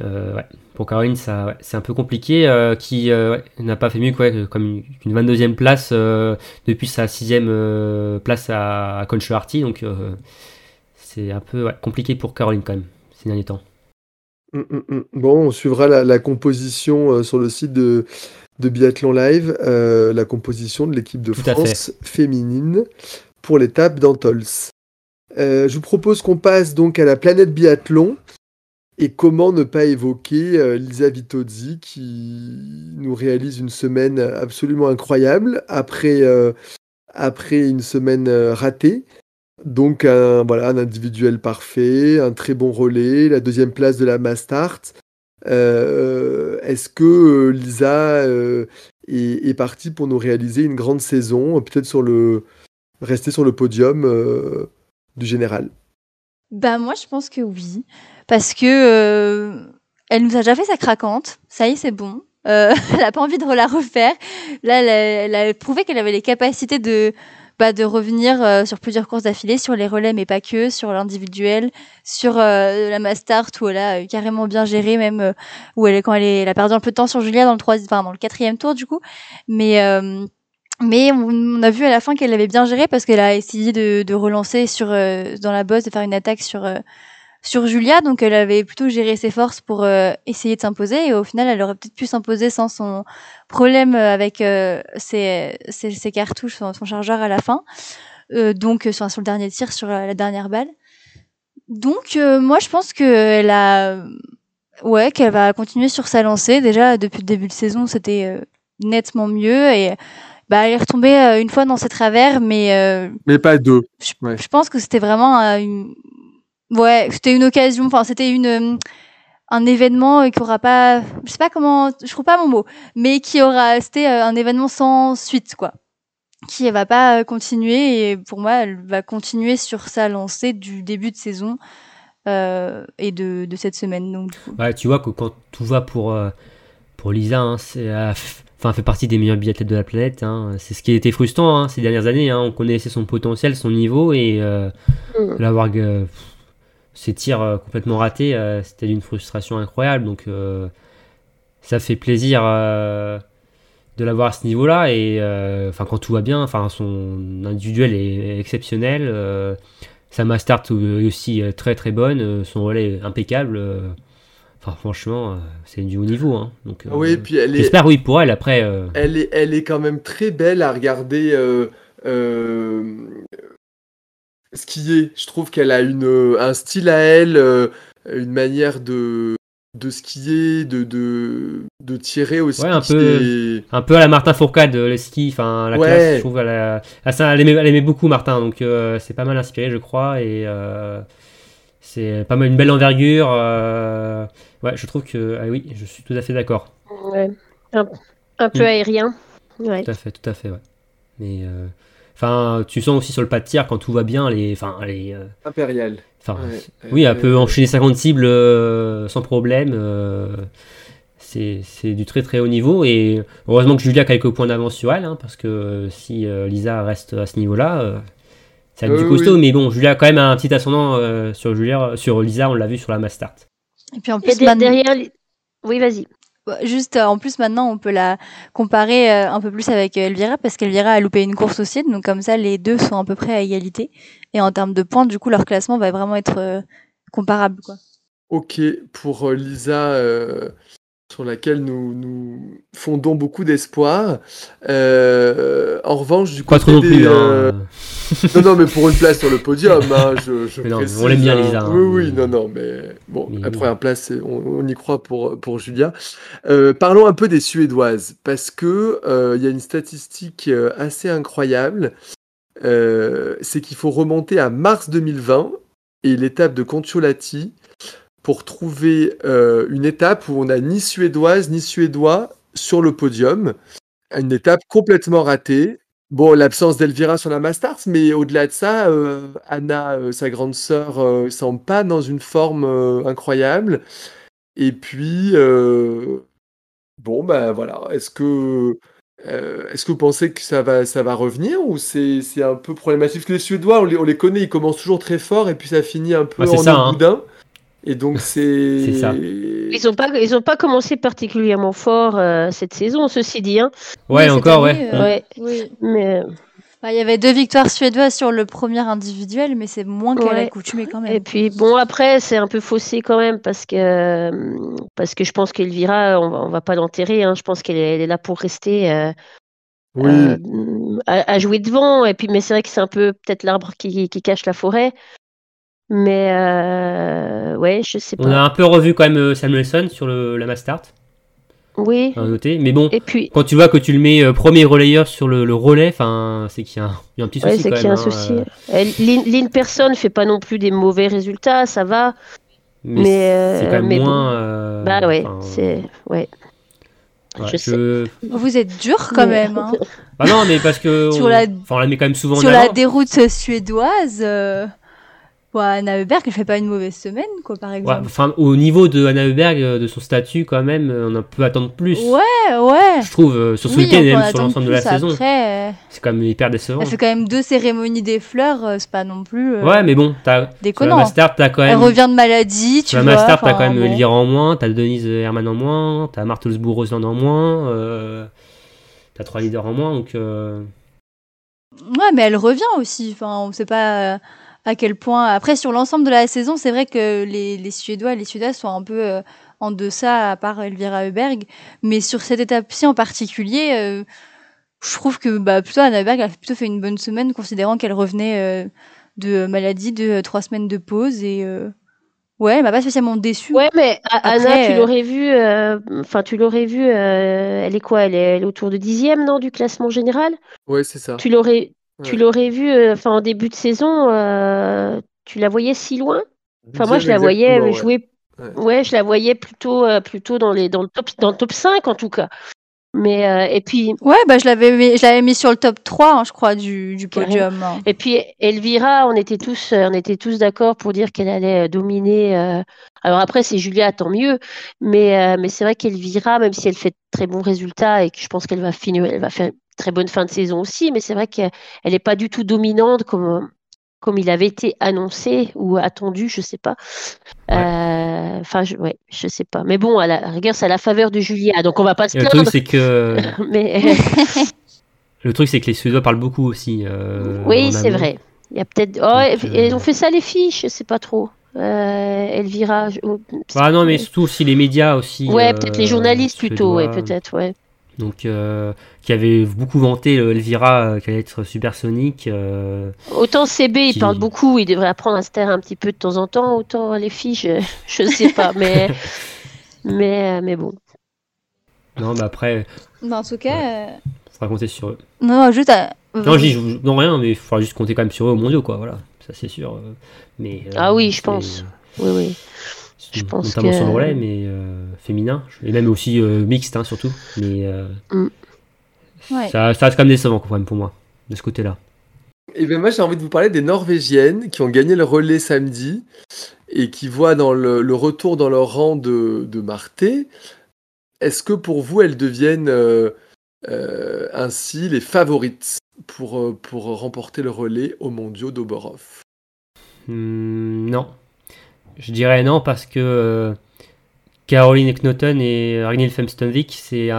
[SPEAKER 4] euh, ouais. Pour Caroline, ça, ouais, c'est un peu compliqué. euh, qui euh, n'a pas fait mieux quoi, que- comme une, une 22e place euh, depuis sa sixième euh, place à, à Conchoarty. Donc, c'est un peu ouais, compliqué pour Caroline quand même ces derniers temps.
[SPEAKER 1] Mm, mm, mm. Bon, on suivra la, la composition sur le site de, de Biathlon Live, la composition de l'équipe de
[SPEAKER 4] Tout
[SPEAKER 1] France féminine pour l'étape d'Antols. Euh, je vous propose qu'on passe donc à la planète biathlon. Et comment ne pas évoquer euh, Lisa Vitozzi qui nous réalise une semaine absolument incroyable après, euh, après une semaine euh, ratée. Donc un, voilà, un individuel parfait, un très bon relais, la deuxième place de la Mastart. Euh, Est-ce que Lisa est, est partie pour nous réaliser une grande saison, peut-être sur le rester sur le podium du général?
[SPEAKER 3] Bah moi je pense que oui, parce que euh, elle nous a déjà fait sa craquante, ça y est c'est bon. Euh, elle a pas envie de la refaire. Là elle a, elle a prouvé qu'elle avait les capacités de bah, de revenir euh, sur plusieurs courses d'affilée, sur les relais mais pas que, sur l'individuel, sur euh, la Mastart où elle a euh, carrément bien géré même euh, où elle quand elle, est, elle a perdu un peu de temps sur Julia dans le troisième, enfin dans le quatrième tour du coup, mais euh, mais on, on a vu à la fin qu'elle l'avait bien géré parce qu'elle a essayé de, de relancer sur dans la bosse, de faire une attaque sur sur Julia, donc elle avait plutôt géré ses forces pour euh, essayer de s'imposer et au final elle aurait peut-être pu s'imposer sans son problème avec euh, ses, ses, ses cartouches, son, son chargeur à la fin, euh, donc euh, sur, sur le dernier tir, sur la, la dernière balle. Donc euh, moi je pense qu'elle a, ouais, qu'elle va continuer sur sa lancée. Déjà depuis le début de saison c'était euh, nettement mieux et bah elle est retombée euh, une fois dans ses travers, mais euh,
[SPEAKER 1] Mais pas deux.
[SPEAKER 3] je,
[SPEAKER 1] Ouais.
[SPEAKER 3] je pense que c'était vraiment euh, une ouais c'était une occasion enfin c'était une euh, un événement euh, qui aura pas je sais pas comment je trouve pas mon mot mais qui aura c'était euh, un événement sans suite quoi qui va pas continuer et pour moi elle va continuer sur sa lancée du début de saison euh, et de, de cette semaine donc du coup.
[SPEAKER 4] Ouais, tu vois que quand tout va pour, euh, pour Lisa, hein, c'est, euh, enfin, fait partie des meilleurs biathlètes de la planète. hein. C'est ce qui a été frustrant hein, ces dernières années. hein. On connaissait son potentiel, son niveau, et euh,
[SPEAKER 2] Mm.
[SPEAKER 4] l'avoir ses tirs euh, complètement ratés, euh, c'était d'une frustration incroyable. Donc, euh, ça fait plaisir de l'avoir à ce niveau-là. Et enfin, quand tout va bien, enfin, son individuel est exceptionnel. sa master est aussi très très bonne. son relais est impeccable. Enfin, franchement, c'est du haut niveau. Hein. Donc, euh,
[SPEAKER 1] Oui, puis elle est,
[SPEAKER 4] j'espère, oui, pour elle. Après, euh,
[SPEAKER 1] elle est, elle est quand même très belle à regarder euh, skier. Je trouve qu'elle a une, euh, un style à elle, euh, une manière de, de skier, de, de, de tirer aussi.
[SPEAKER 4] Ouais, un peu.
[SPEAKER 1] est-
[SPEAKER 4] un peu à la Martin Fourcade, euh, le ski, enfin, la
[SPEAKER 1] Ouais.
[SPEAKER 4] classe, je trouve. Elle, a- elle, aimait, elle aimait beaucoup Martin, donc euh, c'est pas mal inspiré, je crois. Et euh, c'est pas mal, une belle envergure. euh, ouais, je trouve que. Ah oui, je suis tout à fait d'accord.
[SPEAKER 2] Ouais. Un, un peu
[SPEAKER 4] Mm.
[SPEAKER 2] aérien. Ouais.
[SPEAKER 4] Tout à fait, tout à fait, ouais. Mais. Enfin, tu sens aussi sur le pas de tir quand tout va bien, les, enfin, les, euh,
[SPEAKER 1] impériale.
[SPEAKER 4] enfin,
[SPEAKER 1] Ouais.
[SPEAKER 4] Oui,
[SPEAKER 1] Euh,
[SPEAKER 4] elle peut enchaîner 50 cibles euh, sans problème. euh, c'est c'est du très très haut niveau. Et heureusement que Julia a quelques points d'avance sur elle, hein, parce que si euh, Lisa reste à ce niveau-là, euh, ça va être du costaud,
[SPEAKER 1] oui.
[SPEAKER 4] mais bon, Julia a quand même un petit ascendant euh, sur, Julia, sur Lisa, on l'a vu sur la Mastart.
[SPEAKER 3] Et puis en plus,
[SPEAKER 2] derrière, oui, vas-y.
[SPEAKER 3] Bah, Juste, euh, en plus, maintenant, on peut la comparer euh, un peu plus avec Elvira, parce qu'Elvira a loupé une course aussi, donc comme ça, les deux sont à peu près à égalité. Et en termes de points, du coup, leur classement va vraiment être euh, comparable, quoi.
[SPEAKER 1] Ok, pour Lisa, sur laquelle nous, nous fondons beaucoup d'espoir. Euh, en revanche, du
[SPEAKER 4] Pas
[SPEAKER 1] côté
[SPEAKER 4] trop non plus.
[SPEAKER 1] euh,
[SPEAKER 4] hein.
[SPEAKER 1] Non, non, mais pour une place sur le podium, hein, je, je
[SPEAKER 4] Mais non,
[SPEAKER 1] précise,
[SPEAKER 4] on l'aime bien,
[SPEAKER 1] hein.
[SPEAKER 4] Lisa, hein,
[SPEAKER 1] Oui, oui, non, non, mais bon,
[SPEAKER 4] Mais
[SPEAKER 1] la première place, on, on y croit pour, pour Julia. Euh, parlons un peu des Suédoises, parce que il y a une statistique assez incroyable. C'est qu'il faut remonter à mars 2020 et l'étape de Contiolati pour trouver euh, une étape où on n'a ni Suédoise ni Suédois sur le podium. Une étape complètement ratée. Bon, l'absence d'Elvira sur la Masters, mais au-delà de ça, euh, Anna, euh, sa grande sœur, semble pas dans une forme incroyable. Et puis, bon, ben voilà. Est-ce que, euh, est-ce que vous pensez que ça va, ça va revenir ou c'est, un peu problématique? Parce que les Suédois, on les, on les connaît, ils commencent toujours très fort et puis ça finit un peu
[SPEAKER 4] c'est
[SPEAKER 1] en
[SPEAKER 4] ça, hein.
[SPEAKER 1] Et donc, c'est.
[SPEAKER 4] C'est ça.
[SPEAKER 2] Ils n'ont pas, ils ont pas commencé particulièrement fort euh, cette saison, ceci dit. Hein.
[SPEAKER 4] Ouais, encore,
[SPEAKER 3] année,
[SPEAKER 4] ouais.
[SPEAKER 3] euh,
[SPEAKER 2] Ouais,
[SPEAKER 3] Oui.
[SPEAKER 2] mais
[SPEAKER 3] Bah, Il y avait deux victoires suédoises sur le premier individuel, mais c'est moins qu'à
[SPEAKER 2] Ouais.
[SPEAKER 3] l'accoutumée quand même.
[SPEAKER 2] Et puis bon après c'est un peu faussé quand même parce que euh, parce que je pense qu'Elvira on va, on va pas l'enterrer hein. je pense qu'elle est, là pour rester euh,
[SPEAKER 1] Oui.
[SPEAKER 2] euh, à, à jouer devant et puis mais c'est vrai que c'est un peu peut-être l'arbre qui, qui cache la forêt mais euh, ouais je sais
[SPEAKER 4] On
[SPEAKER 2] pas
[SPEAKER 4] a un peu revu quand même euh, Samuelson sur le, la Mastart,
[SPEAKER 2] oui
[SPEAKER 4] à noter. Mais bon,
[SPEAKER 2] et puis
[SPEAKER 4] quand tu vois que tu le mets euh, premier relayeur sur le, le relais, enfin, c'est qu'il y, a un- il y a un petit
[SPEAKER 2] ouais,
[SPEAKER 4] souci
[SPEAKER 2] c'est
[SPEAKER 4] quand
[SPEAKER 2] qu'il y a un
[SPEAKER 4] même. hein,
[SPEAKER 2] souci
[SPEAKER 4] euh,
[SPEAKER 2] Lynn, Person fait pas non plus des mauvais résultats ça va
[SPEAKER 4] mais
[SPEAKER 2] Mais,
[SPEAKER 4] c'est
[SPEAKER 2] euh,
[SPEAKER 4] quand même
[SPEAKER 2] mais bon.
[SPEAKER 4] moins. euh,
[SPEAKER 2] bah ouais c'est ouais
[SPEAKER 4] ouais,
[SPEAKER 2] je sais.
[SPEAKER 3] Vous êtes dur quand
[SPEAKER 2] Mais-
[SPEAKER 3] même. Hein.
[SPEAKER 4] Bah non, mais parce que.
[SPEAKER 3] Sur
[SPEAKER 4] on...
[SPEAKER 3] la-
[SPEAKER 4] enfin, on la met quand même souvent
[SPEAKER 3] Sur
[SPEAKER 4] en
[SPEAKER 3] la déroute suédoise, euh... bon, Anna Heuberg, elle fait pas une mauvaise semaine, quoi, par
[SPEAKER 4] Ouais,
[SPEAKER 3] exemple.
[SPEAKER 4] enfin, au niveau de Anna Heuberg, euh, de son statut, quand même, euh, on peut attendre plus.
[SPEAKER 3] Ouais, ouais.
[SPEAKER 4] Je trouve, euh, sur ce
[SPEAKER 3] Oui,
[SPEAKER 4] week-end et même sur l'ensemble de la saison.
[SPEAKER 3] Euh,
[SPEAKER 4] C'est quand même hyper décevant.
[SPEAKER 3] elle fait quand même deux cérémonies des fleurs, c'est pas non plus euh,
[SPEAKER 4] Ouais, mais bon, t'as. Sur la
[SPEAKER 3] déconnant.
[SPEAKER 4] Master, t'as quand
[SPEAKER 3] Elle
[SPEAKER 4] même.
[SPEAKER 3] revient de maladie, tu
[SPEAKER 4] Sur la
[SPEAKER 3] vois.
[SPEAKER 4] Master, t'as quand même
[SPEAKER 3] bon.
[SPEAKER 4] Elvira en moins, t'as Denise Herman en moins, t'as Martelsbourg Roseland en moins, euh, t'as trois leaders en moins, donc.
[SPEAKER 3] Ouais, mais elle revient aussi. Enfin, on sait pas à quel point. Après, sur l'ensemble de la saison, c'est vrai que les, les Suédois et les Suédoises sont un peu euh, en deçà, à part Elvira Heuberg. Mais sur cette étape-ci en particulier, euh, je trouve que bah, plutôt Anna Heuberg a plutôt fait une bonne semaine, considérant qu'elle revenait euh, de maladie, de euh, trois semaines de pause. Et euh, ouais, elle m'a pas spécialement déçue.
[SPEAKER 2] Ouais, mais
[SPEAKER 3] Après,
[SPEAKER 2] Anna, tu l'aurais vu, euh, enfin, tu l'aurais vu, euh, elle est quoi? Elle est, elle est autour de dixième, non, du classement général?
[SPEAKER 1] Ouais, c'est ça.
[SPEAKER 2] Tu l'aurais, tu
[SPEAKER 1] Ouais.
[SPEAKER 2] l'aurais vu, euh, enfin, en début de saison, euh, tu la voyais si loin? Enfin, moi, je
[SPEAKER 1] Dixième,
[SPEAKER 2] la voyais
[SPEAKER 1] exactement, ouais.
[SPEAKER 2] jouer,
[SPEAKER 1] Ouais.
[SPEAKER 2] ouais, je la voyais plutôt, euh, plutôt dans les, dans le top, dans le top 5, en tout cas. Mais, euh, et puis,
[SPEAKER 3] Ouais, bah, je l'avais mis, je l'avais mis sur le top 3, hein, je crois, du, du
[SPEAKER 2] Carrément.
[SPEAKER 3] podium. hein.
[SPEAKER 2] Et puis Elvira, on était tous, euh, on était tous d'accord pour dire qu'elle allait euh, dominer. euh, Alors après, c'est Julia, tant mieux. Mais, euh, mais c'est vrai qu'Elvira, même si elle fait de très bons résultats et que je pense qu'elle va finir, elle va faire très bonne fin de saison aussi, mais c'est vrai qu'elle n'est pas du tout dominante comme, comme il avait été annoncé ou attendu, je sais pas. Euh, Enfin, je, ouais, je sais pas. Mais bon, à la rigueur, c'est à la faveur de Julia, donc on va pas se
[SPEAKER 4] et le truc,
[SPEAKER 2] plaindre.
[SPEAKER 4] c'est que.
[SPEAKER 2] Mais
[SPEAKER 4] Le truc, c'est que les Suédois parlent beaucoup aussi. euh,
[SPEAKER 2] Oui, c'est vrai. Il y a peut-être. Oh,
[SPEAKER 4] Donc,
[SPEAKER 2] et
[SPEAKER 4] euh,
[SPEAKER 2] ont fait ça les fiches, je sais pas trop. Euh, Elvira.
[SPEAKER 4] Bah non, mais surtout aussi les médias aussi.
[SPEAKER 2] Ouais,
[SPEAKER 4] euh,
[SPEAKER 2] peut-être les journalistes plutôt, ouais, peut-être, ouais.
[SPEAKER 4] Donc, euh, qui avait beaucoup vanté euh, Elvira, euh, qui allait être supersonique. euh,
[SPEAKER 2] Autant CB, il parle beaucoup, il devrait apprendre à se taire un petit peu de temps en temps, autant les filles, je, je sais pas, mais, mais, mais bon.
[SPEAKER 4] Non, mais après,
[SPEAKER 3] Mais en tout cas, euh,
[SPEAKER 4] faudra compter sur eux.
[SPEAKER 3] non, juste à...
[SPEAKER 4] Non, je dis je- non rien, mais il faudra juste compter quand même sur eux au mondiaux, quoi. Voilà, ça c'est sûr. Mais, euh,
[SPEAKER 2] Ah oui, je pense. Oui, oui. Je pense
[SPEAKER 4] notamment
[SPEAKER 2] que-
[SPEAKER 4] sur le relais, mais euh, féminin, et même aussi euh, mixte, hein, surtout. Mais euh,
[SPEAKER 3] ouais.
[SPEAKER 4] ça, ça reste quand même décevant, quand même, pour moi, de ce côté-là.
[SPEAKER 1] Et bien moi j'ai envie de vous parler des Norvégiennes qui ont gagné le relais samedi et qui voient dans le, le retour dans leur rang de, de Marté. Est-ce que pour vous elles deviennent euh, euh, ainsi les favorites pour, pour remporter le relais aux mondiaux d'Oborov
[SPEAKER 4] Hmm, non. Je dirais non parce que euh, Caroline Knoten et Ragnhild Femstenvik, c'est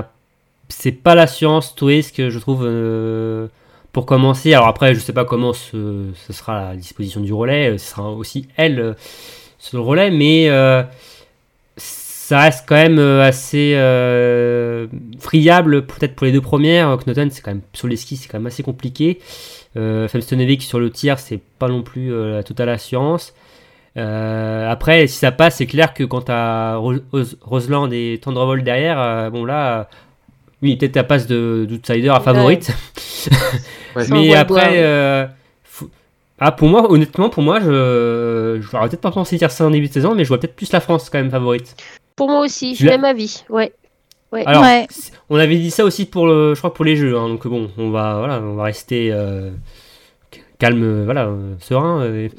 [SPEAKER 4] c'est pas l'assurance touriste que je trouve euh, pour commencer. Alors après, je sais pas comment ce, ce sera la disposition du relais. Ce sera aussi elle euh, sur le relais, mais euh, ça reste quand même euh, assez euh, friable peut-être pour les deux premières. Knoten, c'est quand même sur les skis, c'est quand même assez compliqué. Euh, sur le tir, c'est pas non plus euh, la totale assurance. Euh, après, si ça passe, c'est clair que quand t'as Ro- Ros- Roseland et Tendrevol derrière, euh, bon là, euh, oui, peut-être ta passe de- d'outsider à favorite.
[SPEAKER 1] Ouais.
[SPEAKER 4] Mais après, euh, faut- ah, pour moi, honnêtement, pour moi, je, je peut-être pas pensé dire ça en début de saison, mais je vois peut-être plus la France quand même favorite.
[SPEAKER 2] Pour moi aussi, j'ai
[SPEAKER 4] l'as-
[SPEAKER 2] même avis. Ouais.
[SPEAKER 4] Alors,
[SPEAKER 3] Ouais.
[SPEAKER 4] c- on avait dit ça aussi pour le, je crois pour les jeux, hein, donc bon, on va, voilà, on va rester euh, calme, voilà, serein. euh,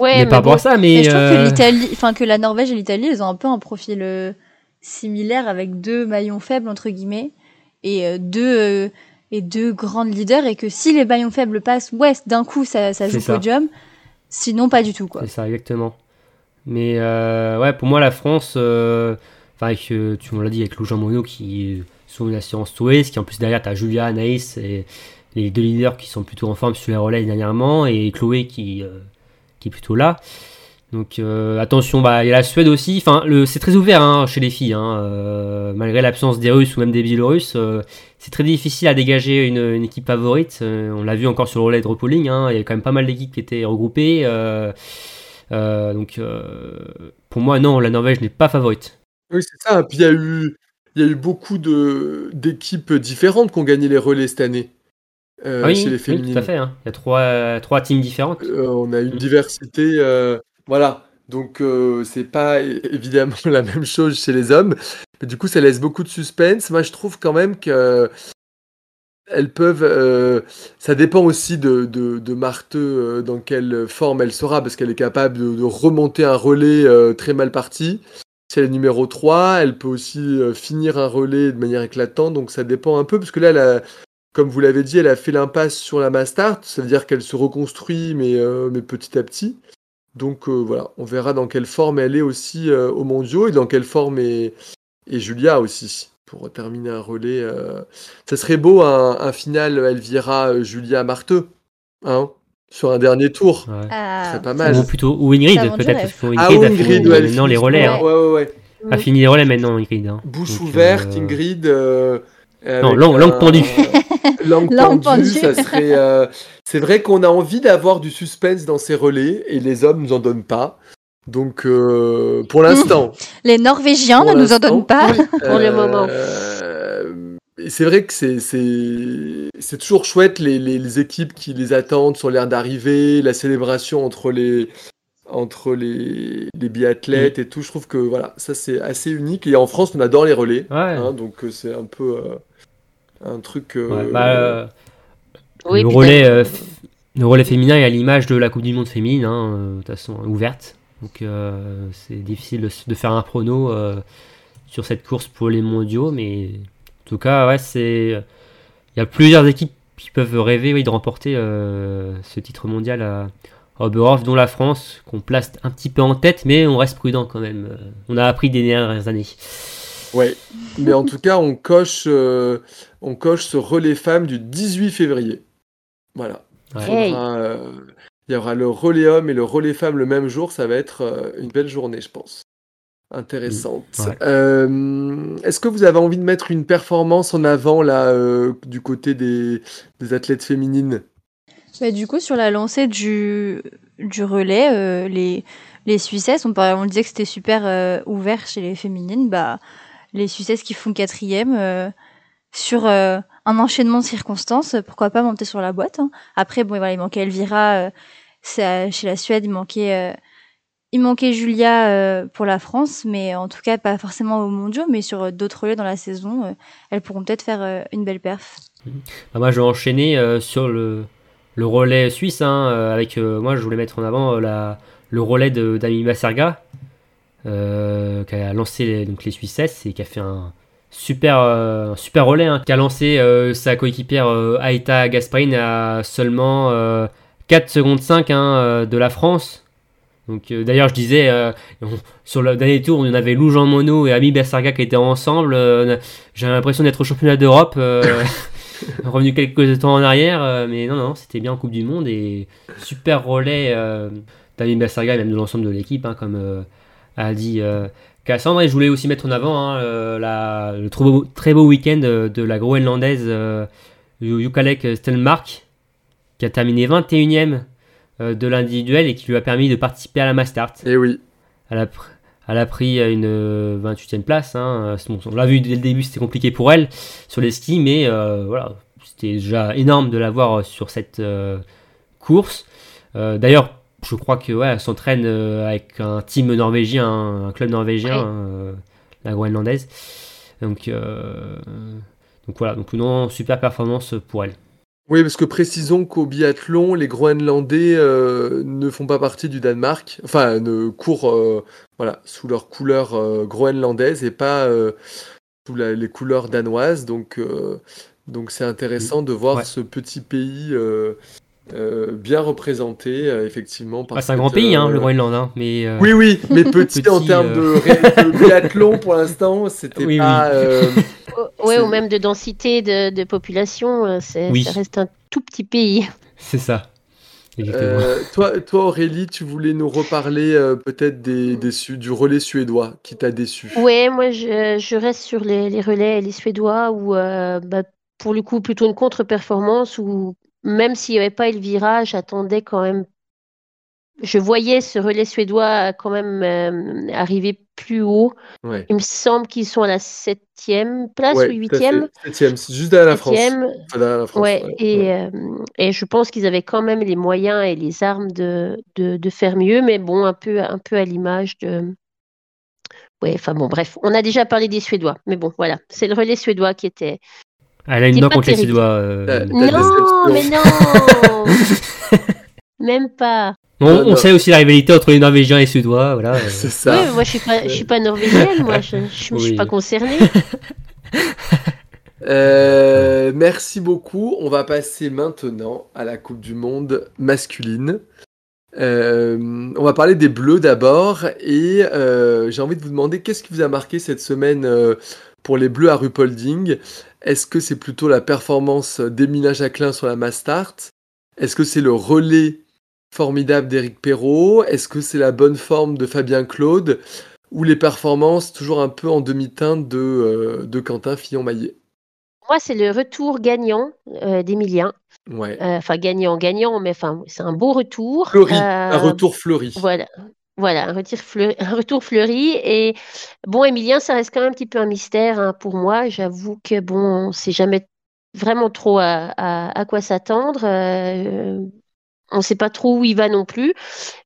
[SPEAKER 2] Ouais,
[SPEAKER 4] mais rapport
[SPEAKER 2] bon.
[SPEAKER 4] à ça,
[SPEAKER 3] Mais
[SPEAKER 4] mais,
[SPEAKER 3] je trouve
[SPEAKER 4] euh,
[SPEAKER 3] que l'Italie, enfin que la Norvège et l'Italie, elles ont un peu un profil euh, similaire avec deux maillons faibles entre guillemets et euh, deux euh, et deux grandes leaders et que si les maillons faibles passent, ouais, d'un coup ça, ça joue
[SPEAKER 4] ça.
[SPEAKER 3] podium. Sinon pas du tout quoi.
[SPEAKER 4] C'est ça, exactement. Mais euh, ouais, pour moi, la France, euh, avec, euh, tu me l'as dit, avec Lou Jean Monod qui sur une assurance touriste, qui en plus derrière, tu as Julia, Anaïs et les deux leaders qui sont plutôt en forme sur les relais dernièrement, et Chloé qui, euh, qui est plutôt là. Donc euh, attention, bah, il y a la Suède aussi. Enfin, c'est très ouvert hein, chez les filles. hein, euh, malgré l'absence des Russes ou même des Biélorusses, euh, c'est très difficile à dégager une, équipe favorite. On l'a vu encore sur le relais de Repolling. Hein, il y a quand même pas mal d'équipes qui étaient regroupées. donc pour moi, non, la Norvège n'est pas favorite.
[SPEAKER 1] Oui, c'est ça. Puis il y a eu, il y a eu beaucoup d'équipes différentes qui ont gagné les relais cette année euh,
[SPEAKER 4] oui,
[SPEAKER 1] chez les
[SPEAKER 4] oui,
[SPEAKER 1] féminines.
[SPEAKER 4] tout à fait. hein. Il y a trois, trois teams différentes.
[SPEAKER 1] Euh, on a une diversité, euh, voilà. Donc euh, c'est pas évidemment la même chose chez les hommes, mais du coup ça laisse beaucoup de suspense. Moi je trouve quand même que elles peuvent, euh, ça dépend aussi de, de, de Marthe euh, dans quelle forme elle sera, parce qu'elle est capable de, de remonter un relais euh, très mal parti. Si elle est numéro 3, elle peut aussi euh, finir un relais de manière éclatante, donc ça dépend un peu, parce que là, elle a- comme vous l'avez dit, elle a fait l'impasse sur la Mastart, ça veut dire qu'elle se reconstruit, mais, euh, mais petit à petit. Donc euh, voilà, on verra dans quelle forme elle est aussi euh, aux mondiaux et dans quelle forme est, est Julia aussi pour terminer un relais. euh. Ça serait beau un, un final Elvira euh, Julia Marteux, hein, sur un dernier tour.
[SPEAKER 4] Ouais.
[SPEAKER 1] Ce
[SPEAKER 3] Ah,
[SPEAKER 1] serait pas mal.
[SPEAKER 4] Ou plutôt, ou Ingrid,
[SPEAKER 3] du
[SPEAKER 4] peut-être.
[SPEAKER 1] Ah,
[SPEAKER 4] Ingrid
[SPEAKER 1] ou
[SPEAKER 4] a fini
[SPEAKER 1] Ingrid, ouais, elle
[SPEAKER 4] maintenant les relais.
[SPEAKER 1] Ouais,
[SPEAKER 4] hein.
[SPEAKER 1] ouais, ouais.
[SPEAKER 4] A fini les relais maintenant, Ingrid. hein.
[SPEAKER 1] Bouche
[SPEAKER 4] Donc,
[SPEAKER 1] ouverte,
[SPEAKER 4] euh,
[SPEAKER 1] Ingrid. Euh,
[SPEAKER 4] Non, langue- langue pendue.
[SPEAKER 1] langue
[SPEAKER 3] Langue
[SPEAKER 1] pendue, ça serait. euh, C'est vrai qu'on a envie d'avoir du suspense dans ces relais et les hommes nous en donnent pas. Donc, euh, pour l'instant.
[SPEAKER 3] les Norvégiens ne nous en donnent pas.
[SPEAKER 1] oui,
[SPEAKER 2] Pour le moment.
[SPEAKER 1] euh, c'est vrai que c'est- c'est c'est toujours chouette les, les- les équipes qui les attendent sur l'air d'arriver, la célébration entre les entre les, les biathlètes
[SPEAKER 4] Mm.
[SPEAKER 1] et tout. Je trouve que voilà, ça c'est assez unique. Et en France, on adore les relais,
[SPEAKER 4] Ouais.
[SPEAKER 1] hein, donc euh, c'est un peu euh, un truc. euh,
[SPEAKER 4] Ouais, bah, euh,
[SPEAKER 2] Oui,
[SPEAKER 4] le, relais, euh, le féminin est à l'image de la Coupe du Monde féminine, hein, de toute façon ouverte. Donc euh, c'est difficile de, faire un prono euh, sur cette course pour les mondiaux, mais en tout cas, ouais, c'est. Il y a plusieurs équipes qui peuvent rêver oui, de remporter euh, ce titre mondial à Oberhof, dont la France, qu'on place un petit peu en tête, mais on reste prudent quand même. Euh, On a appris des dernières années.
[SPEAKER 1] Ouais, mais en tout cas, on coche, euh, on coche ce relais femmes du 18 février. Voilà.
[SPEAKER 4] Ouais.
[SPEAKER 1] Euh, il y aura le relais homme et le relais femme le même jour. Ça va être euh, une belle journée, je pense. Intéressante.
[SPEAKER 4] Mm, ouais.
[SPEAKER 1] Euh, Est-ce que vous avez envie de mettre une performance en avant là euh, du côté des, des athlètes féminines?
[SPEAKER 3] Bah, du coup, sur la lancée du, du relais, euh, les, les Suissesses, on, parlait- on disait que c'était super euh, ouvert chez les féminines. Bah, les Suissesses qui font quatrième euh, sur euh, un enchaînement de circonstances, pourquoi pas monter sur la boîte. hein. Après, bon, voilà, il manquait Elvira euh, chez la Suède, il manquait, euh, il manquait Julia pour la France, mais en tout cas pas forcément aux mondiaux, mais sur d'autres relais dans la saison, elles pourront peut-être faire une belle perf.
[SPEAKER 4] Bah, moi, je vais enchaîner sur le, le relais suisse. hein, euh, avec, euh, moi, je voulais mettre en avant euh, la, le relais de d'Amima Serga, euh, qui a lancé les, donc les Suissesses et qui a fait un super, super relais hein, qui a lancé sa coéquipière Aïta Gasparin à seulement 4 secondes 5 hein, de la France. Donc d'ailleurs je disais sur le dernier tour on avait Lou Jean Monod et Ami Bersarga qui étaient ensemble. J'ai l'impression d'être au championnat d'Europe. revenu quelques temps en arrière, mais non, non, c'était bien en Coupe du Monde et super relais d'Ami Bersarga et même de l'ensemble de l'équipe, hein, comme a dit Cassandre, et je voulais aussi mettre en avant hein, le très beau, très beau week-end euh, de la groenlandaise euh, Yukalek Stelmark, qui a terminé 21ème euh, de l'individuel et qui lui a permis de participer à la Mastart.
[SPEAKER 1] Et eh oui.
[SPEAKER 4] Elle a pris une 28e place. Hein. on l'a vu dès le début, c'était compliqué pour elle sur les skis, mais voilà, c'était déjà énorme de la voir sur cette course. D'ailleurs, je crois que ouais, elle s'entraîne euh, avec un team norvégien, un club norvégien, euh, la groenlandaise. Donc, euh, donc voilà, donc non, super performance pour elle.
[SPEAKER 1] Oui, parce que précisons qu'au biathlon, les Groenlandais ne font pas partie du Danemark, enfin ne courent voilà, sous leur couleur groenlandaise et pas sous les couleurs danoises. Donc donc c'est intéressant de voir ce petit pays euh, bien représenté, euh, effectivement.
[SPEAKER 4] Ah, c'est un grand pays, hein, le Groenland. Hein, mais, euh,
[SPEAKER 1] Oui, oui, mais petit, en termes de, biathlon pour l'instant, c'était pas.
[SPEAKER 2] Oui, ou même de densité de, population, ça reste un tout petit pays.
[SPEAKER 4] C'est ça.
[SPEAKER 1] toi, toi, Aurélie, tu voulais nous reparler peut-être des, du relais suédois qui t'a déçu.
[SPEAKER 2] Oui, moi je, je, reste sur les, les relais les Suédois où, bah, pour le coup, plutôt une contre-performance où même s'il n'y avait pas virage, j'attendais quand même. Je voyais ce relais suédois quand même euh, arriver plus haut. Il me semble qu'ils sont à la septième place ou huitième.
[SPEAKER 1] Septième, c'est juste à la France. la
[SPEAKER 2] France ouais, Et, euh, et, je pense qu'ils avaient quand même les moyens et les armes de, de, de faire mieux, mais bon, un peu, un peu à l'image de. Ouais, enfin bon, bref, on a déjà parlé des Suédois, mais bon, voilà, c'est le relais suédois qui était,
[SPEAKER 4] elle a une dent contre les Suédois. Euh,
[SPEAKER 2] non, mais non Même pas.
[SPEAKER 4] on sait aussi la rivalité entre les Norvégiens et les Suédois, voilà.
[SPEAKER 1] C'est ça.
[SPEAKER 2] moi je suis pas, je suis pas norvégienne, moi je, je, suis pas concernée.
[SPEAKER 1] Euh, merci beaucoup. On va passer maintenant à la Coupe du Monde masculine. Euh, on va parler des Bleus d'abord et j'ai envie de vous demander qu'est-ce qui vous a marqué cette semaine pour les Bleus à Rupolding? Est-ce que c'est plutôt la performance d'Emina Jacquelin sur la Mastart Est-ce que c'est le relais formidable d'Éric Perrault? Est-ce que c'est la bonne forme de Fabien Claude? Ou les performances toujours un peu en demi-teinte de, euh, de Quentin Fillon-Maillet?
[SPEAKER 2] Moi, c'est le retour gagnant euh, d'Emilien.
[SPEAKER 1] Ouais.
[SPEAKER 2] Euh, enfin, gagnant, gagnant, mais enfin, c'est un beau retour.
[SPEAKER 1] Fleuri, un retour fleuri.
[SPEAKER 2] Voilà, voilà, un, retour fleuri. Et bon, Emilien, ça reste quand même un petit peu un mystère hein, pour moi. J'avoue que bon, on ne sait jamais vraiment trop à, quoi s'attendre. Euh, on ne sait pas trop où il va non plus.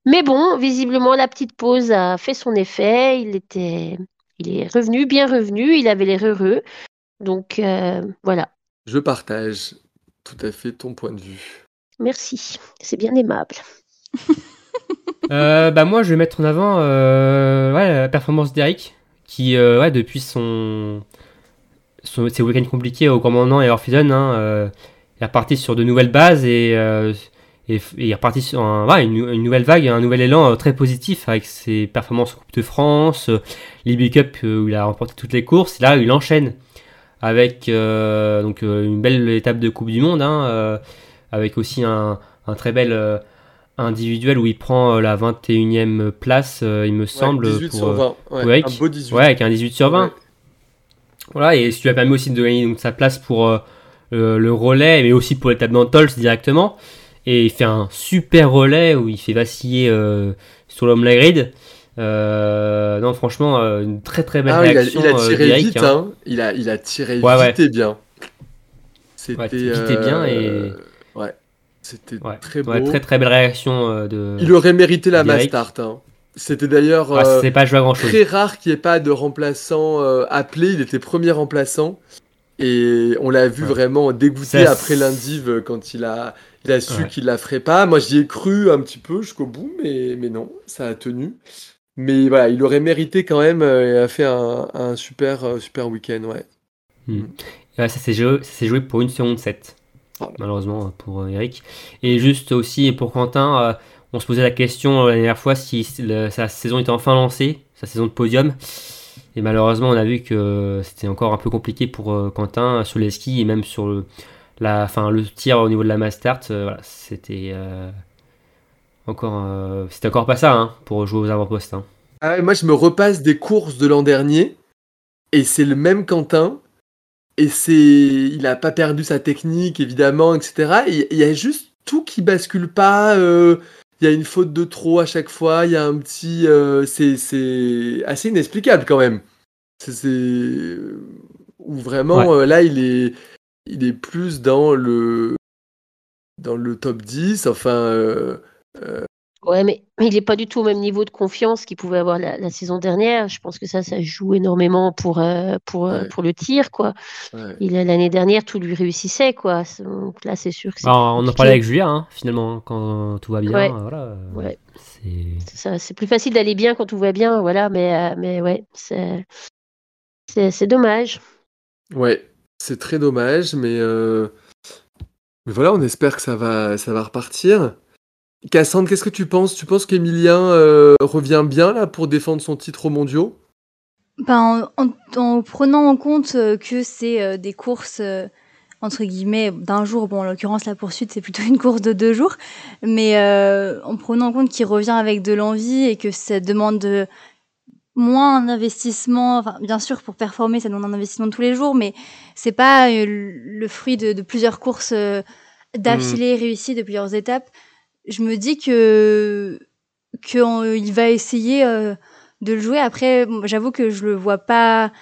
[SPEAKER 2] Mais bon, visiblement, la petite pause a fait son effet. Il était, il est revenu, bien revenu. Il avait l'air heureux. Donc euh, voilà.
[SPEAKER 1] Je partage tout à fait ton point de vue.
[SPEAKER 2] Merci, c'est bien aimable.
[SPEAKER 4] Euh, bah moi, je vais mettre en avant euh, la performance d'Eric, qui, euh, depuis son, son ses week-ends compliqués au commandant et Orphison, hein, il est reparti sur de nouvelles bases et, et, il est reparti sur une, nouvelle vague, un nouvel élan très positif avec ses performances en Coupe de France, l'IB Cup où il a remporté toutes les courses. Et là, il enchaîne avec donc une belle étape de Coupe du Monde, hein, avec aussi un, un très bel individuel où il prend euh, la 21e place, euh, il me semble.
[SPEAKER 1] 18 pour, sur 20.
[SPEAKER 4] Euh, ouais, un beau 18. Ouais, avec un 18 sur 20. Voilà, et ce qui lui a permis aussi de gagner donc, sa place pour le relais, mais aussi pour l'étape d'Antols directement. Et il fait un super relais où il fait vaciller sur l'homme grid. non, franchement, une très très belle ah, réaction.
[SPEAKER 1] Il a, il a tiré vite, hein. hein. Il, a, il a tiré vite et bien.
[SPEAKER 4] C'était vite et bien. Et...
[SPEAKER 1] C'était très beau.
[SPEAKER 4] très très belle réaction euh, de.
[SPEAKER 1] Il aurait mérité la Mastart. Hein. C'était d'ailleurs
[SPEAKER 4] euh, pas joué à grand chose.
[SPEAKER 1] très rare qu'il n'y ait pas de remplaçant euh, appelé. Il était premier remplaçant. Et on l'a vu vraiment dégoûté après l'indiv quand il a, il a su qu'il la ferait pas. Moi, j'y ai cru un petit peu jusqu'au bout, mais, mais non, ça a tenu. Mais voilà, il aurait mérité quand même. il a fait un, un super, super week-end, ouais.
[SPEAKER 4] Hmm. ça s'est joué, joué, pour une seconde 7, malheureusement pour Eric. Et juste aussi pour Quentin, on se posait la question la dernière fois si sa saison était enfin lancée, sa saison de podium. Et malheureusement, on a vu que c'était encore un peu compliqué pour Quentin sur les skis et même sur le, la, fin, le tir au niveau de la mass start. voilà, c'était encore, euh, c'était encore pas ça hein, pour jouer aux avant-postes. Hein.
[SPEAKER 1] Ah moi, je me repasse des courses de l'an dernier et c'est le même Quentin. Et c'est, il a pas perdu sa technique évidemment, etc. Il y a juste tout qui bascule pas. Euh, il y a une faute de trop à chaque fois. Il y a un petit, euh, c'est, c'est assez inexplicable quand même. C'est, ou vraiment là, il est, il est plus dans le, dans le top 10. Enfin.
[SPEAKER 2] Euh, ouais, mais il n'est pas du tout au même niveau de confiance qu'il pouvait avoir la, saison dernière. Je pense que ça, ça joue énormément pour, euh, pour, euh, pour le tir, quoi. L'année dernière, tout lui réussissait, quoi. Donc là, c'est sûr que
[SPEAKER 4] bah, On en parlait avec Julien, hein, finalement, quand tout va bien. Voilà,
[SPEAKER 2] c'est plus facile d'aller bien quand tout va bien, voilà, mais, mais ouais, c'est dommage.
[SPEAKER 1] Ouais, c'est très dommage, mais, mais voilà, on espère que ça va, ça va repartir. Cassandre, qu'est-ce que tu penses? Tu penses qu'Emilien euh, revient bien là pour défendre son titre au mondiaux?
[SPEAKER 3] Ben, en, prenant en compte euh, que c'est euh, des courses entre guillemets d'un jour, bon en l'occurrence la poursuite c'est plutôt une course de deux jours, mais en prenant en compte qu'il revient avec de l'envie et que ça demande de moins un investissement, enfin, bien sûr pour performer ça demande un investissement tous les jours, mais c'est pas le fruit de, plusieurs courses d'affilée mmh. réussies de plusieurs étapes je me dis que qu'il va essayer euh, de le jouer. Après, j'avoue que je le vois pas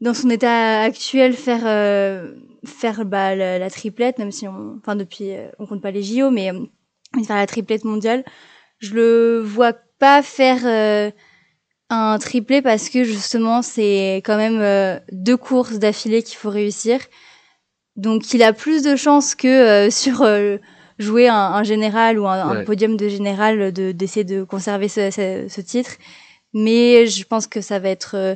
[SPEAKER 3] dans son état actuel faire euh, faire bah, la, triplette, même si on, enfin depuis, euh, on compte pas les JO, mais faire la triplette mondiale. Je le vois pas faire un triplé parce que justement c'est quand même deux courses d'affilée qu'il faut réussir. Donc il a plus de chances que sur jouer un, général ou un, podium de général de d'essayer de conserver ce, ce, titre. Mais je pense que ça va être euh,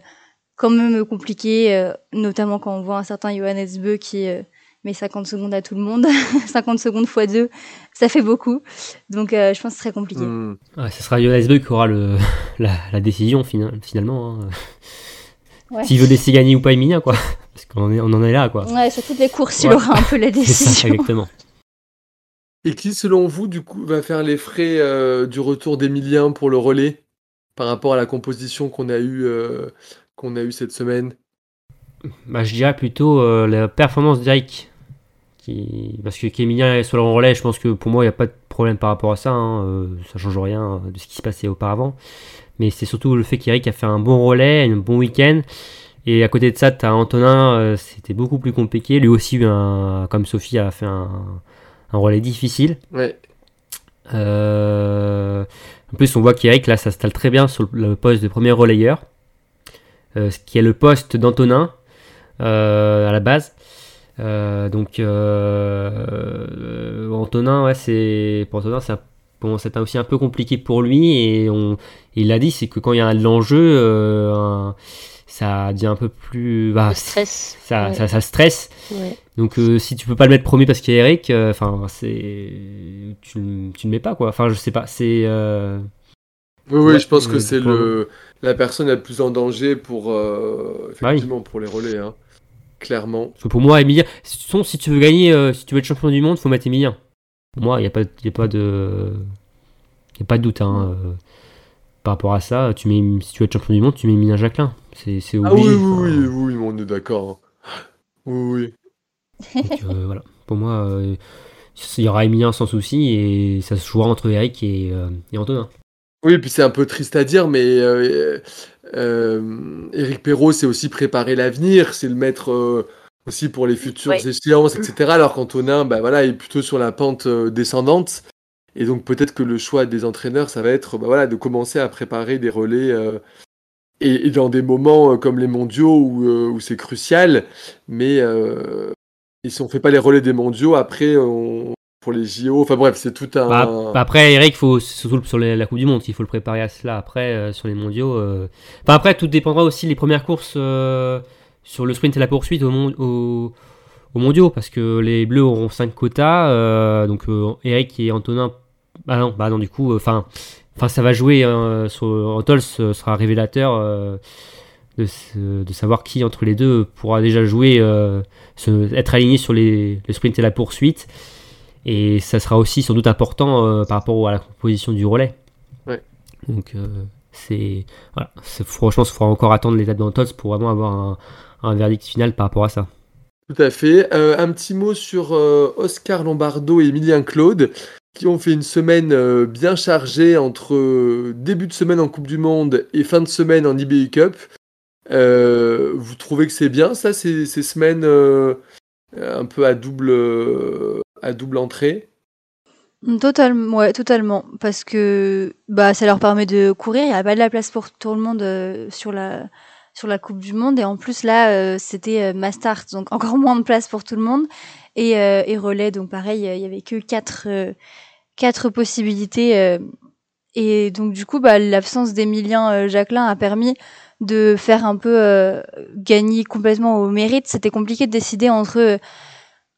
[SPEAKER 3] quand même compliqué euh, notamment quand on voit un certain Johannes Beu qui euh, met 50 secondes à tout le monde 50 secondes x 2 ça fait beaucoup. Donc je pense que ce serait compliqué.
[SPEAKER 4] Mmh. ce sera Johannes Beu qui aura le, la, la décision finalement hein. s'il veut laisser gagner ou pas Emilia quoi. Parce qu'on on en est là quoi.
[SPEAKER 3] Ouais sur toutes les courses il aura un peu la décision.
[SPEAKER 4] exactement
[SPEAKER 1] et qui, selon vous, du coup, va faire les frais euh, du retour d'Emilien pour le relais par rapport à la composition qu'on a eue euh, cette semaine?
[SPEAKER 4] Bah, Je dirais plutôt euh, la performance d'Eric. Parce que qu'Emilien est sur le relais, je pense que pour moi, il n'y a pas de problème par rapport à ça. Hein. ça change rien de ce qui se passait auparavant. Mais c'est surtout le fait qu'Eric a fait un bon relais, un bon week-end. Et à côté de ça, tu as Antonin, c'était beaucoup plus compliqué. Lui aussi, comme Sophie, a fait un, un relais difficile.
[SPEAKER 1] Ouais.
[SPEAKER 4] Euh, en plus, on voit qu'Eric, là, s'installe très bien sur le poste de premier relayeur, euh, ce qui est le poste d'Antonin euh, à la base. donc, Antonin, ouais, c'est pour Antonin, c'est bon, aussi un peu compliqué pour lui et on, il l'a dit, c'est que quand il y a de l'enjeu, ça devient un peu plus.
[SPEAKER 2] Bah, stress.
[SPEAKER 4] Ça, ça, ça, stresse. Donc euh, si tu peux pas le mettre premier parce qu'il y a Eric, euh, enfin c'est tu, tu le mets pas quoi. Enfin je sais pas, c'est. Euh,
[SPEAKER 1] oui, oui, je pense que c'est le la personne la plus en danger pour bah effectivement pour les relais, hein. clairement.
[SPEAKER 4] Parce que pour moi, Emilien, si tu veux gagner, si tu veux être champion du monde, faut mettre Emilien. Pour moi, il n'y a pas, y a pas de, y a pas de doute. Hein, par rapport à ça, tu mets, si tu veux être champion du monde, tu mets Emilien Jacquelin. C'est
[SPEAKER 1] ah oui, oui, oui, oui, on est d'accord. Hein. Oui,
[SPEAKER 4] oui. Euh, voilà. Pour moi, euh, il y aura Emilien sans souci et ça se jouera entre Eric et, euh, et Antonin.
[SPEAKER 1] Oui, et puis c'est un peu triste à dire, mais Eric Perrault, c'est aussi préparer l'avenir, c'est le mettre aussi pour les futures échéances, etc. Alors qu'Antonin, bah, voilà, est plutôt sur la pente descendante. Et donc peut-être que le choix des entraîneurs, ça va être bah, voilà, de commencer à préparer des relais et, dans des moments euh, comme les mondiaux où, euh, c'est crucial, mais euh, et si on fait pas les relais des mondiaux, après pour les JO, enfin bref, c'est tout un.
[SPEAKER 4] Bah, après, Eric, faut surtout sur la Coupe du Monde, il faut le préparer à cela. Après, sur les mondiaux, enfin après, tout dépendra aussi les premières courses sur le sprint et la poursuite au, mon- au, au mondiaux, parce que les Bleus auront 5 quotas, donc Eric et Antonin, bah non, bah non, du coup, enfin, enfin ça va jouer hein, sur Antols ce sera révélateur euh, de, savoir qui entre les deux pourra déjà jouer, euh, se- être aligné sur les, le sprint et la poursuite, et ça sera aussi sans doute important euh, par rapport à la composition du relais.
[SPEAKER 1] Ouais.
[SPEAKER 4] Donc c'est voilà, franchement, il faudra encore attendre l'étape d'Antols pour vraiment avoir un, un verdict final par rapport à ça.
[SPEAKER 1] Tout à fait. Euh, un petit mot sur euh, Oscar Lombardo et Emilien Claude, qui ont fait une semaine euh, bien chargée entre euh, début de semaine en Coupe du Monde et fin de semaine en IBU Cup. Euh, vous trouvez que c'est bien ça, ces, semaines un peu à double, à double entrée?
[SPEAKER 3] Totalement, ouais, totalement. Parce que bah, ça leur permet de courir. Il n'y a pas de la place pour tout le monde sur, la, sur la Coupe du Monde. Et en plus, là, c'était Mastart, donc encore moins de place pour tout le monde. Et, euh, et relais, donc pareil, euh, il y avait que quatre, euh, quatre possibilités. et donc, du coup, bah, l'absence d'Emilien Jacquelin a permis de faire un peu gagner complètement au mérite. C'était compliqué de décider entre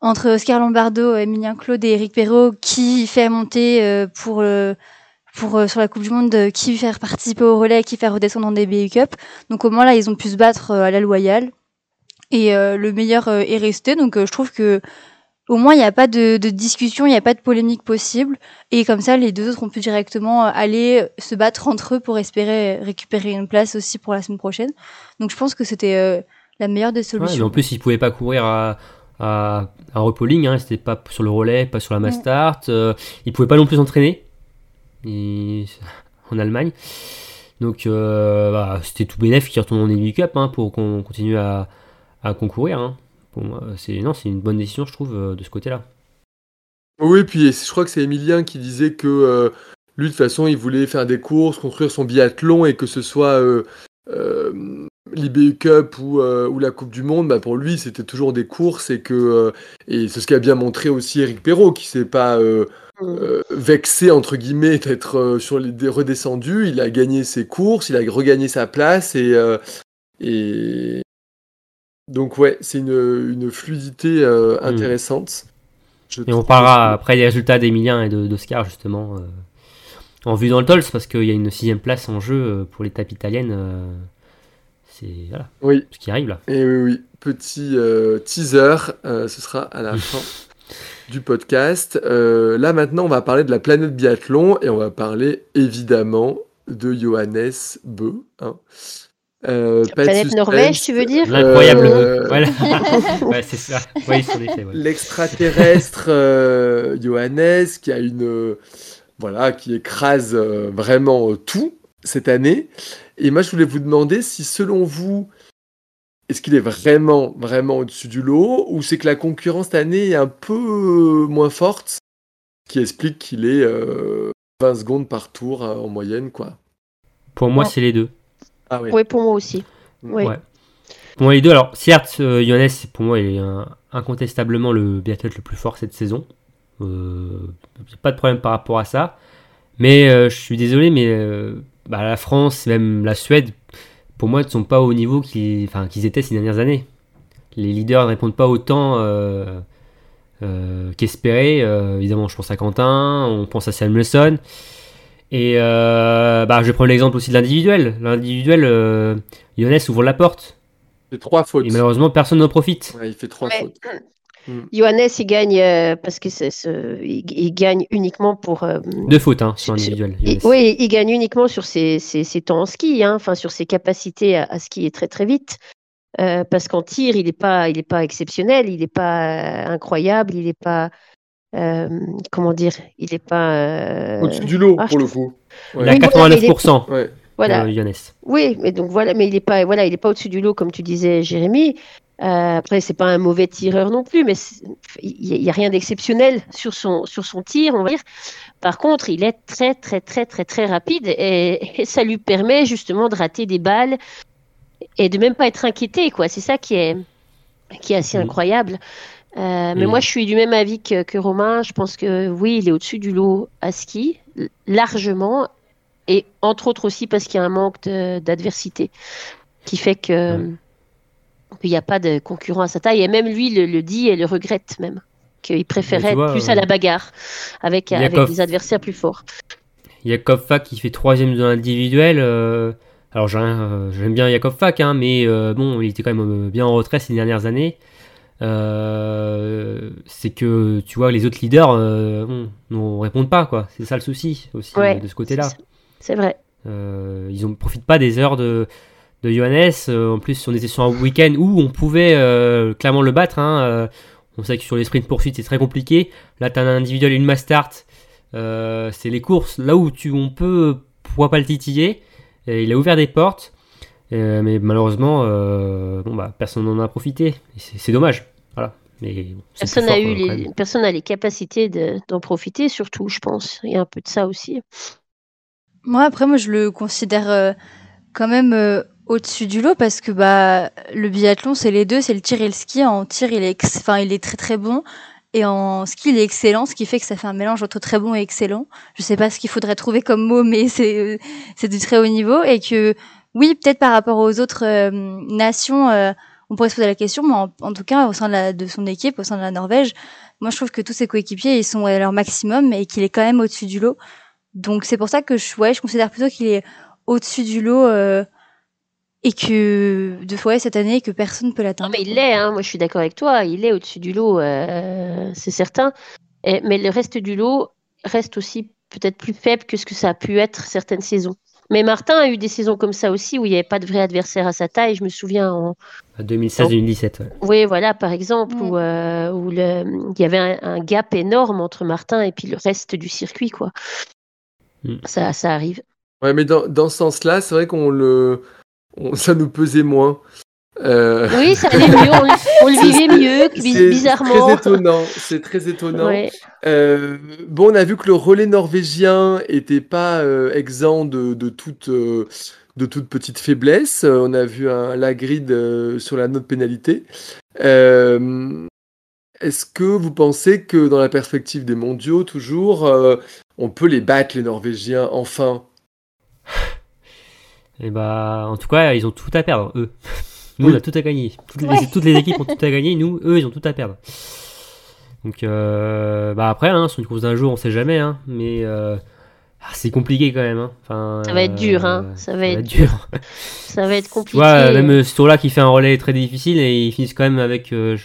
[SPEAKER 3] entre Oscar Lombardo, Emilien Claude et Eric Perrault, qui fait monter pour pour sur la Coupe du Monde, qui faire participer au relais, qui faire redescendre en DBU Cup. Donc au moins là, ils ont pu se battre à la loyale. Et le meilleur est resté. Donc je trouve que au moins il n'y a pas de, de discussion, il n'y a pas de polémique possible. Et comme ça, les deux autres ont pu directement euh, aller se battre entre eux pour espérer récupérer une place aussi pour la semaine prochaine. Donc je pense que c'était euh, la meilleure des
[SPEAKER 4] Ouais,
[SPEAKER 3] solutions.
[SPEAKER 4] mais en plus, ils pouvaient pas courir à, à, à repos ligne, hein, c'était pas sur le relais, pas sur la mass start. euh, ils pouvaient pas non plus s'entraîner ils- en Allemagne. Donc, euh, bah, c'était tout bénef qui retourne en EBU Cup hein, pour qu'on continue à, à concourir. hein. Pour moi, c'est non, c'est une bonne décision, je trouve, euh, de ce côté-là.
[SPEAKER 1] Oui, puis je crois que c'est Emilien qui disait que euh, lui, de toute façon, il voulait faire des courses, construire son biathlon et que ce soit euh, euh, l'IBU Cup ou, euh, ou la Coupe du Monde, bah, pour lui, c'était toujours des courses et que euh, et c'est ce qu'a bien montré aussi Eric Perrault, qui s'est pas euh, euh, vexé entre guillemets d'être euh, sur les des redescendus. Il a gagné ses courses, il a regagné sa place et euh, et donc ouais, c'est une, une fluidité euh, intéressante. Je
[SPEAKER 4] Et on parlera après des résultats d'Emilien et d'Oscar, justement, euh, en vue dans le Tols, parce qu'il y a une sixième place en jeu euh, pour l'étape italienne. euh, c'est voilà,
[SPEAKER 1] Oui,
[SPEAKER 4] ce qui arrive là.
[SPEAKER 1] et oui, oui. Petit teaser, ce sera à la fin du podcast. Là maintenant, on va parler de la planète biathlon et on va parler évidemment de Johannes Bö. Hein. Euh,
[SPEAKER 2] Planète. Norvège, tu veux dire
[SPEAKER 4] L'incroyable.
[SPEAKER 1] Euh,
[SPEAKER 4] Voilà. ouais, c'est ça. Ouais.
[SPEAKER 1] L'extraterrestre euh, Johannes qui a une euh, voilà qui écrase euh, vraiment euh, tout cette année. Et moi je voulais vous demander si selon vous est-ce qu'il est vraiment vraiment au-dessus du lot ou c'est que la concurrence cette année est un peu euh, moins forte, qui explique qu'il est euh, 20 secondes par tour euh, en moyenne quoi.
[SPEAKER 4] Pour moi, c'est les deux.
[SPEAKER 1] Ah oui.
[SPEAKER 2] Oui, pour moi aussi. Oui.
[SPEAKER 4] Ouais. Pour moi, les deux. Alors, certes, euh, pour moi, il est un- incontestablement le biathlète le plus fort cette saison. Euh, pas de problème par rapport à ça. Mais euh, je suis désolé, mais euh, bah, la France, même la Suède, pour moi, ne sont pas au niveau qu'ils étaient ces dernières années. Les leaders ne répondent pas autant euh, euh, qu'espéré. Euh, évidemment, je pense à Quentin, on pense à Samuelson. Et euh, bah, je vais prendre l'exemple aussi de l'individuel. L'individuel, euh, Johannes ouvre la porte.
[SPEAKER 1] Il fait trois fautes.
[SPEAKER 4] Et malheureusement, personne n'en profite.
[SPEAKER 1] Ouais, il fait trois
[SPEAKER 2] Ouais.
[SPEAKER 1] fautes.
[SPEAKER 2] Johannes, il gagne euh, parce que c'est ce- il, il gagne uniquement pour. euh,
[SPEAKER 4] Deux fautes hein, sur l'individuel.
[SPEAKER 2] il- oui, il gagne uniquement sur ses, ses- ses temps en ski, hein, enfin sur ses capacités à, à skier très très vite. Euh, parce qu'en tir, il n'est pas, il est pas exceptionnel, il n'est pas incroyable, il n'est pas, euh, comment dire, il n'est pas. euh,
[SPEAKER 1] Au-dessus du lot
[SPEAKER 2] ah,
[SPEAKER 1] pour
[SPEAKER 2] je
[SPEAKER 1] le coup.
[SPEAKER 4] Il a
[SPEAKER 2] Oui, voilà, mais il est-
[SPEAKER 4] 89%.
[SPEAKER 1] Ouais.
[SPEAKER 2] voilà,
[SPEAKER 4] euh.
[SPEAKER 2] Oui, mais donc voilà, mais il n'est pas, voilà, il est pas au-dessus du lot comme tu disais, Jérémy. Euh, après, c'est pas un mauvais tireur non plus, mais il n'y a, rien d'exceptionnel sur son sur son tir, on va dire. Par contre, il est très très très très très rapide et, et ça lui permet justement de rater des balles et de même pas être inquiété, quoi. C'est ça qui est qui est assez incroyable. Euh, mais
[SPEAKER 4] Et-
[SPEAKER 2] moi, je suis du même avis que, que Romain. Je pense que oui, il est au-dessus du lot à ski, largement, et entre autres aussi parce qu'il y a un manque d'adversité qui fait que. Qu'il n'y a pas de concurrent à sa taille. Et même lui le, le dit et le regrette même. Qu'il préférait
[SPEAKER 4] vois,
[SPEAKER 2] être plus
[SPEAKER 4] euh,
[SPEAKER 2] à la bagarre avec, des adversaires plus forts.
[SPEAKER 4] Yakov Fak qui fait troisième dans l'individuel. euh, alors euh, j'aime bien Yakov Fak, hein, mais euh, bon, il était quand même euh, bien en retrait ces dernières années. Euh, c'est que tu vois les autres leaders euh, ne répondent pas quoi. C'est ça le souci aussi
[SPEAKER 2] Ouais,
[SPEAKER 4] de ce côté-là.
[SPEAKER 2] c'est- vrai.
[SPEAKER 4] Euh, ils ne profitent pas des heures de, de Johannes. Euh, en plus, on était sur un week-end où on pouvait clairement le battre. hein. On sait que sur les sprints poursuites, c'est très compliqué. Là, tu as un individuel et une mass start. C'est les courses là où tu, on peut, pourquoi pas le titiller. Et il a ouvert des portes. Mais malheureusement, bon, bah, personne n'en a profité. C'est dommage. Voilà. Mais bon, c'est
[SPEAKER 2] Personne n'a eu les, personne n'a les capacités de- d'en profiter, surtout, je pense. Il y a un peu de ça aussi.
[SPEAKER 3] Moi, après, moi, je le considère euh, quand même euh, au-dessus du lot parce que bah le biathlon, c'est les deux, c'est le tir et le ski. En tir, il est, enfin, il est très très bon. Et en ski, il est excellent, ce qui fait que ça fait un mélange entre très bon et excellent. Je sais pas ce qu'il faudrait trouver comme mot, mais c'est euh, c'est du très haut niveau. Et que oui, peut-être par rapport aux autres euh, nations, euh, on pourrait se poser la question, mais en, tout cas, au sein de, son équipe, au sein de la Norvège, moi, je trouve que tous ses coéquipiers, ils sont à leur maximum et qu'il est quand même au-dessus du lot. Donc c'est pour ça que je, ouais, je considère plutôt qu'il est au-dessus du lot euh, et que de fois cette année que personne ne peut l'atteindre.
[SPEAKER 2] mais il l'est, hein. moi je suis d'accord avec toi, il est au-dessus du lot, euh, c'est certain. Mais le reste du lot reste aussi peut-être plus faible que ce que ça a pu être certaines saisons. Mais Martin a eu des saisons comme ça aussi où il n'y avait pas de vrai adversaire à sa taille. Je me souviens en,
[SPEAKER 4] À 2016-2017. ouais.
[SPEAKER 2] Oui, voilà, par exemple,
[SPEAKER 3] Mm.
[SPEAKER 2] où, euh, où le, il y avait un, un gap énorme entre Martin et puis le reste du circuit, quoi.
[SPEAKER 4] Mm.
[SPEAKER 2] Ça, ça arrive.
[SPEAKER 1] Ouais, mais dans, dans ce sens-là, c'est vrai qu'on le. on- ça nous pesait moins. Euh,
[SPEAKER 2] Oui, ça allait mieux, on, le- on le
[SPEAKER 1] c'est-
[SPEAKER 2] vivait mieux,
[SPEAKER 1] c'est
[SPEAKER 2] bi- bizarrement.
[SPEAKER 1] Très étonnant, c'est très étonnant.
[SPEAKER 2] Ouais.
[SPEAKER 1] Euh, bon, on a vu que le relais norvégien était pas euh, exempt de, de toute, euh, de toute petite faiblesse. On a vu un Lagrid euh, sur la note pénalité. Euh, Est-ce que vous pensez que dans la perspective des mondiaux, toujours, euh, on peut les battre, les Norvégiens, enfin?
[SPEAKER 4] Et bah, en tout cas, ils ont tout à perdre, eux. Nous,
[SPEAKER 1] Oui.
[SPEAKER 4] on a tout à gagner. Toutes les,
[SPEAKER 3] Ouais.
[SPEAKER 4] toutes les équipes ont tout à gagner. Nous, eux, ils ont tout à perdre. Donc, euh, bah après, hein, sur une course d'un jour, on sait jamais. Hein, mais euh, ah, c'est compliqué quand même. Hein. Enfin,
[SPEAKER 2] Ça va être dur, hein.
[SPEAKER 4] euh,
[SPEAKER 2] Ça va être
[SPEAKER 4] dur.
[SPEAKER 2] Ça va être compliqué.
[SPEAKER 4] vois, même euh, ce tour-là qui fait un relais très difficile et ils finissent quand même avec euh, je,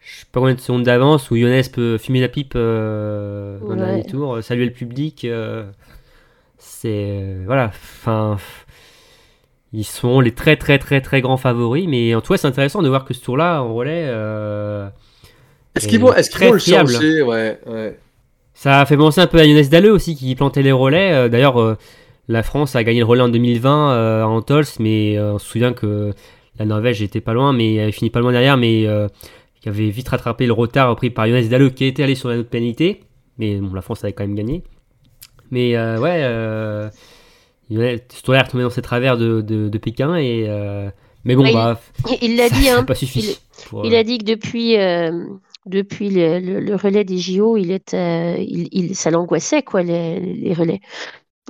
[SPEAKER 4] je sais pas combien de secondes d'avance où Younes peut fumer la pipe euh, dans le
[SPEAKER 2] Ouais.
[SPEAKER 4] dernier tour, saluer le public. euh, c'est euh, voilà, enfin ils sont les très très très très grands favoris, mais en tout cas c'est intéressant de voir que ce tour-là en relais, euh,
[SPEAKER 1] Est-ce qu'ils vont,
[SPEAKER 4] très
[SPEAKER 1] vont le
[SPEAKER 4] fiable.
[SPEAKER 1] changer Ouais, ouais.
[SPEAKER 4] ça a fait penser un peu à Younes Dalleux aussi qui plantait les relais. Euh, D'ailleurs, euh, la France a gagné le relais en 2020 euh, à Antols, mais on se souvient que la Norvège était pas loin, mais elle finit pas loin derrière, mais qui avait vite rattrapé le retard pris par Younes Dalleux qui était allé sur la note pénalité. Mais bon, la France avait quand même gagné. Mais ouais, euh, tour-là est retombé dans ses travers de, de, de Pékin. Et, euh, mais bon,
[SPEAKER 2] Ouais,
[SPEAKER 4] bah,
[SPEAKER 2] Il l'a dit, hein.
[SPEAKER 4] pour,
[SPEAKER 2] Il
[SPEAKER 4] euh,
[SPEAKER 2] a dit que depuis, euh, depuis le, le- le relais des JO, il était, il, il- ça l'angoissait, quoi, les, les relais.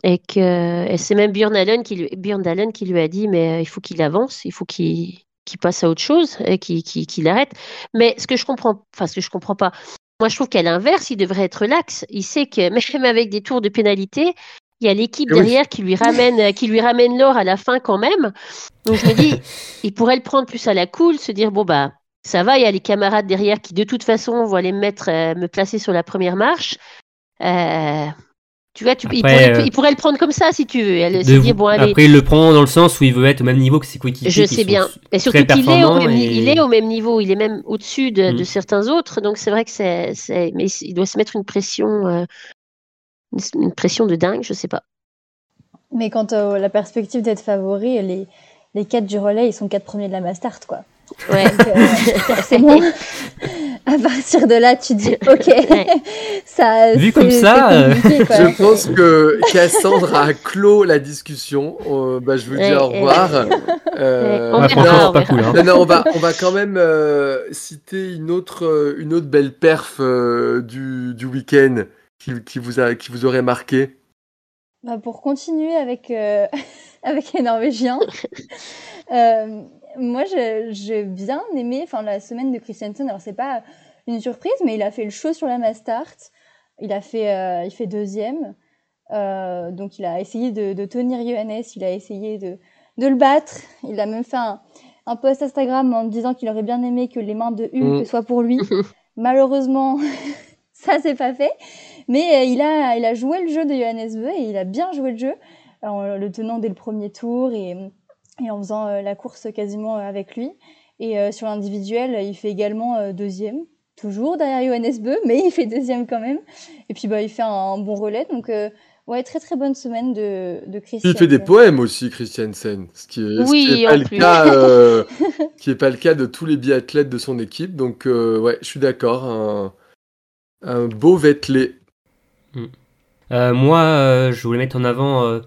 [SPEAKER 2] Et que et c'est même Björn Allen qui lui, Björn Allen qui lui a dit, mais euh, il faut qu'il avance, il faut qu'il qu'il passe à autre chose et qu'il arrête. Mais ce que je comprends, enfin, ce que je comprends pas, moi, je trouve qu'à l'inverse, il devrait être relax. Il sait que même avec des tours de pénalité, il y a l'équipe
[SPEAKER 1] oui.
[SPEAKER 2] derrière qui lui ramène, euh, qui lui ramène l'or à la fin quand même. Donc je me dis, il pourrait le prendre plus à la cool, se dire bon bah ça va, il y a les camarades derrière qui de toute façon vont aller me mettre, euh, me placer sur la première marche. Euh, tu vois, tu, il, pourrait,
[SPEAKER 4] euh,
[SPEAKER 2] il pourrait le prendre comme ça si tu veux. Elle, se dire bon allez,
[SPEAKER 4] Après, il le prend dans le sens où il veut être au même niveau que ses coéquipiers.
[SPEAKER 2] je sais bien. Et surtout qu'il est au
[SPEAKER 4] performants
[SPEAKER 2] même, ni-
[SPEAKER 4] et-
[SPEAKER 2] il est au même niveau, il est même au-dessus de, de
[SPEAKER 4] Mm.
[SPEAKER 2] certains autres. Donc c'est vrai que c'est, mais il doit se mettre une pression, une, une pression de dingue, je sais pas.
[SPEAKER 3] Mais quant à la perspective d'être favori, les, les quatre du relais, ils sont quatre premiers de la Mastart, quoi.
[SPEAKER 2] Ouais.
[SPEAKER 3] Donc, euh, forcément, à partir de là, tu dis, ok,
[SPEAKER 2] Ouais.
[SPEAKER 3] ça.
[SPEAKER 4] Vu
[SPEAKER 3] c'est-
[SPEAKER 4] comme ça,
[SPEAKER 3] c'est
[SPEAKER 4] euh.
[SPEAKER 1] Je pense que Cassandre a clos la discussion. Euh, bah, je vous dis
[SPEAKER 2] Ouais,
[SPEAKER 1] au revoir. Euh,
[SPEAKER 2] On
[SPEAKER 4] Ouais,
[SPEAKER 2] verra,
[SPEAKER 4] franchement,
[SPEAKER 2] on
[SPEAKER 4] c'est pas
[SPEAKER 2] verra.
[SPEAKER 4] cool. Hein.
[SPEAKER 1] Non, non, on va, on va quand même euh, citer une autre, une autre belle perf euh, du, du week-end qui, qui, vous a, qui vous aurait marqué.
[SPEAKER 3] Bah, pour continuer avec, euh, avec les Norvégiens, euh, moi, j'ai bien aimé enfin, la semaine de Christiansen. Alors, c'est pas une surprise, mais il a fait le show sur la Mastart. Il a fait, euh, il fait deuxième. Euh, donc, il a essayé de, de tenir Johannes. Il a essayé de, de le battre. Il a même fait un, un post Instagram en disant qu'il aurait bien aimé que les mains de Hulk
[SPEAKER 1] Mm.
[SPEAKER 3] soient pour lui. Malheureusement, ça, c'est pas fait. Mais euh, il, a, il a joué le jeu de Johannes Beu et il a bien joué le jeu en le tenant dès le premier tour et, et en faisant euh, la course quasiment euh, avec lui. Et euh, sur l'individuel, il fait également euh, deuxième, toujours derrière Johannes Beu, mais il fait deuxième quand même. Et puis bah, il fait un, un bon relais. Donc euh, ouais, très très bonne semaine de, de Christian.
[SPEAKER 1] Il fait des poèmes aussi, Christiansen, ce qui est, ce
[SPEAKER 2] Oui,
[SPEAKER 1] qui est
[SPEAKER 2] en
[SPEAKER 1] pas le cas, euh, ce qui est pas le cas de tous les biathlètes de son équipe. Donc euh, ouais, je suis d'accord, un, un beau Vettelé.
[SPEAKER 4] Euh, moi, euh, je voulais mettre en avant euh,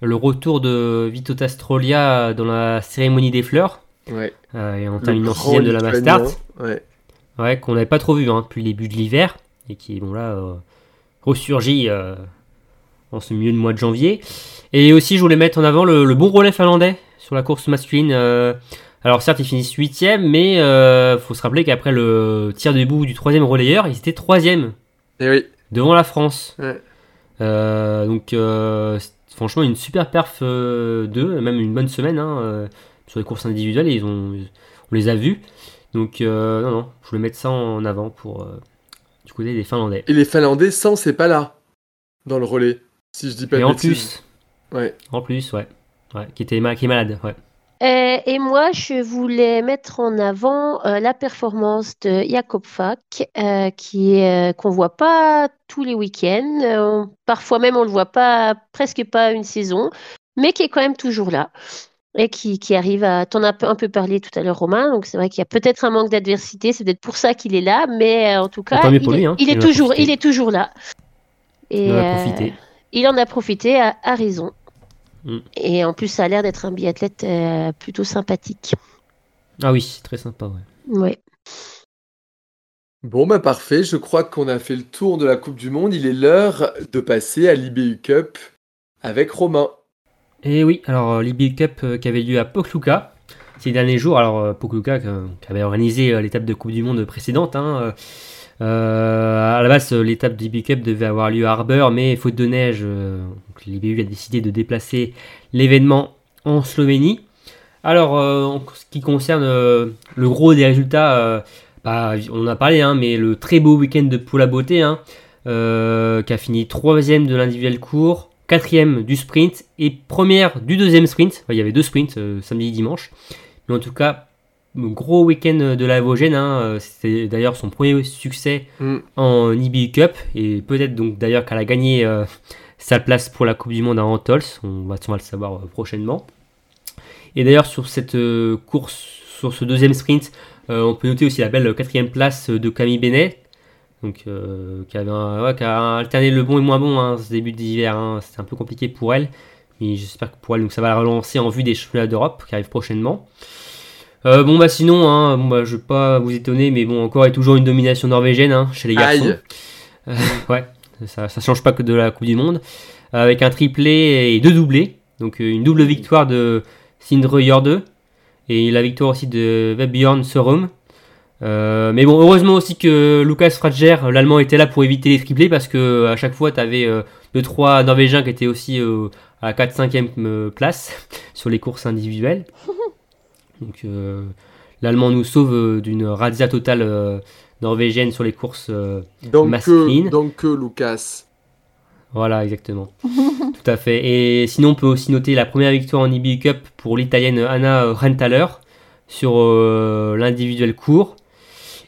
[SPEAKER 4] le retour de Vito Tastrolia dans la cérémonie des fleurs,
[SPEAKER 1] Ouais.
[SPEAKER 4] et en terminant sixième de la Mastart.
[SPEAKER 1] Ouais.
[SPEAKER 4] Ouais, qu'on n'avait pas trop vu hein, depuis le début de l'hiver et qui bon là ressurgit en ce milieu de mois de janvier. Et aussi, je voulais mettre en avant le, le bon relais finlandais sur la course masculine. euh, alors certes, ils finissent huitième, mais euh, faut se rappeler qu'après le tir de bout du troisième relayeur, ils étaient troisième
[SPEAKER 1] Et oui.
[SPEAKER 4] Devant la France.
[SPEAKER 1] Ouais.
[SPEAKER 4] Euh, donc euh, franchement une super perf euh, d'eux, même une bonne semaine hein, euh, sur les courses individuelles. Ils ont, on les a vus. Donc non, non, je voulais mettre ça en avant pour du côté des Finlandais.
[SPEAKER 1] Et les Finlandais, sans, c'est pas là, dans le relais, si je dis pas
[SPEAKER 4] Et
[SPEAKER 1] de
[SPEAKER 4] en
[SPEAKER 1] bêtises.
[SPEAKER 4] plus,
[SPEAKER 1] Ouais.
[SPEAKER 4] en plus, ouais, ouais, qui était qui est malade, ouais.
[SPEAKER 2] Euh, et moi, je voulais mettre en avant euh, la performance de Jakob Fak, euh, qui euh, qu'on voit pas tous les week-ends. Parfois même, on le voit pas, presque pas une saison, mais qui est quand même toujours là et qui, qui arrive à. T'en as un peu, parlé tout à l'heure, Romain. Donc c'est vrai qu'il y a peut-être un manque d'adversité. C'est peut-être pour ça qu'il est là, mais en tout cas, il,
[SPEAKER 4] lui, hein.
[SPEAKER 2] il
[SPEAKER 4] Il
[SPEAKER 2] est toujours,
[SPEAKER 4] profité.
[SPEAKER 2] il est toujours là. Et
[SPEAKER 4] On en a profité.
[SPEAKER 2] il en a profité à, à raison.
[SPEAKER 4] Mm.
[SPEAKER 2] Et en plus, ça a l'air d'être un biathlète euh, plutôt sympathique.
[SPEAKER 4] Ah oui, très sympa, ouais.
[SPEAKER 2] Ouais.
[SPEAKER 1] Bon, bah parfait, je crois qu'on a fait le tour de la Coupe du Monde. Il est l'heure de passer à l'IBU Cup avec Romain.
[SPEAKER 4] Et oui, alors euh, l'IBU Cup euh, qui avait lieu à Pokluka ces derniers jours. Alors Pokluka euh, qui avait organisé l'étape de Coupe du Monde précédente. Hein, euh, à la base, l'étape de l'IBU Cup devait avoir lieu à Harbour, mais faute de neige, euh, l'IBU a décidé de déplacer l'événement en Slovénie. Alors, euh, en ce qui concerne euh, le gros des résultats, bah, on en a parlé, hein, mais le très beau week-end de Poula Beauté, hein, qui a fini troisième de l'individuel court, quatrième du sprint et première du deuxième sprint. Il y avait deux sprints samedi et dimanche. Mais en tout cas, gros week-end de la Vosgène. hein, euh, C'était d'ailleurs son premier succès
[SPEAKER 1] Mm.
[SPEAKER 4] en IBU Cup. Et peut-être donc d'ailleurs qu'elle a gagné euh, sa place pour la Coupe du Monde à Antols. On va, on va le savoir euh, prochainement. Et d'ailleurs sur cette euh, course, sur ce deuxième sprint, euh, on peut noter aussi la belle quatrième place de Camille Benet. Donc, euh, qui, avait un- ouais, qui a alterné le bon et le moins bon hein, ce début d'hiver. hein. C'était un peu compliqué pour elle. Mais j'espère que pour elle, donc ça va la relancer en vue des championnats d'Europe qui arrivent prochainement. Euh, bon, bah sinon, hein, bon, bah, je vais pas vous étonner, mais bon, encore et toujours une domination norvégienne hein, chez les garçons.
[SPEAKER 1] Aïe.
[SPEAKER 4] Euh, ouais, ça, ça change pas que de la Coupe du Monde. Avec un triplé et deux doublés. Donc euh, une double victoire de Sindre Jorde et la victoire aussi de Vebjorn Sørum. Euh, mais bon, heureusement aussi que Lucas Frager, l'allemand, était là pour éviter les triplés parce que à chaque fois, tu avais 2-3 Norvégiens qui étaient aussi euh, à 4-5e euh, place sur les courses individuelles. Donc euh, l'allemand nous sauve euh, d'une razzia totale euh, norvégienne sur les courses euh,
[SPEAKER 1] Donc, Lucas.
[SPEAKER 4] Voilà, exactement. Tout à fait. Et sinon, on peut aussi noter la première victoire en IBU Cup pour l'italienne Anna Renthaler sur euh, l'individuel court.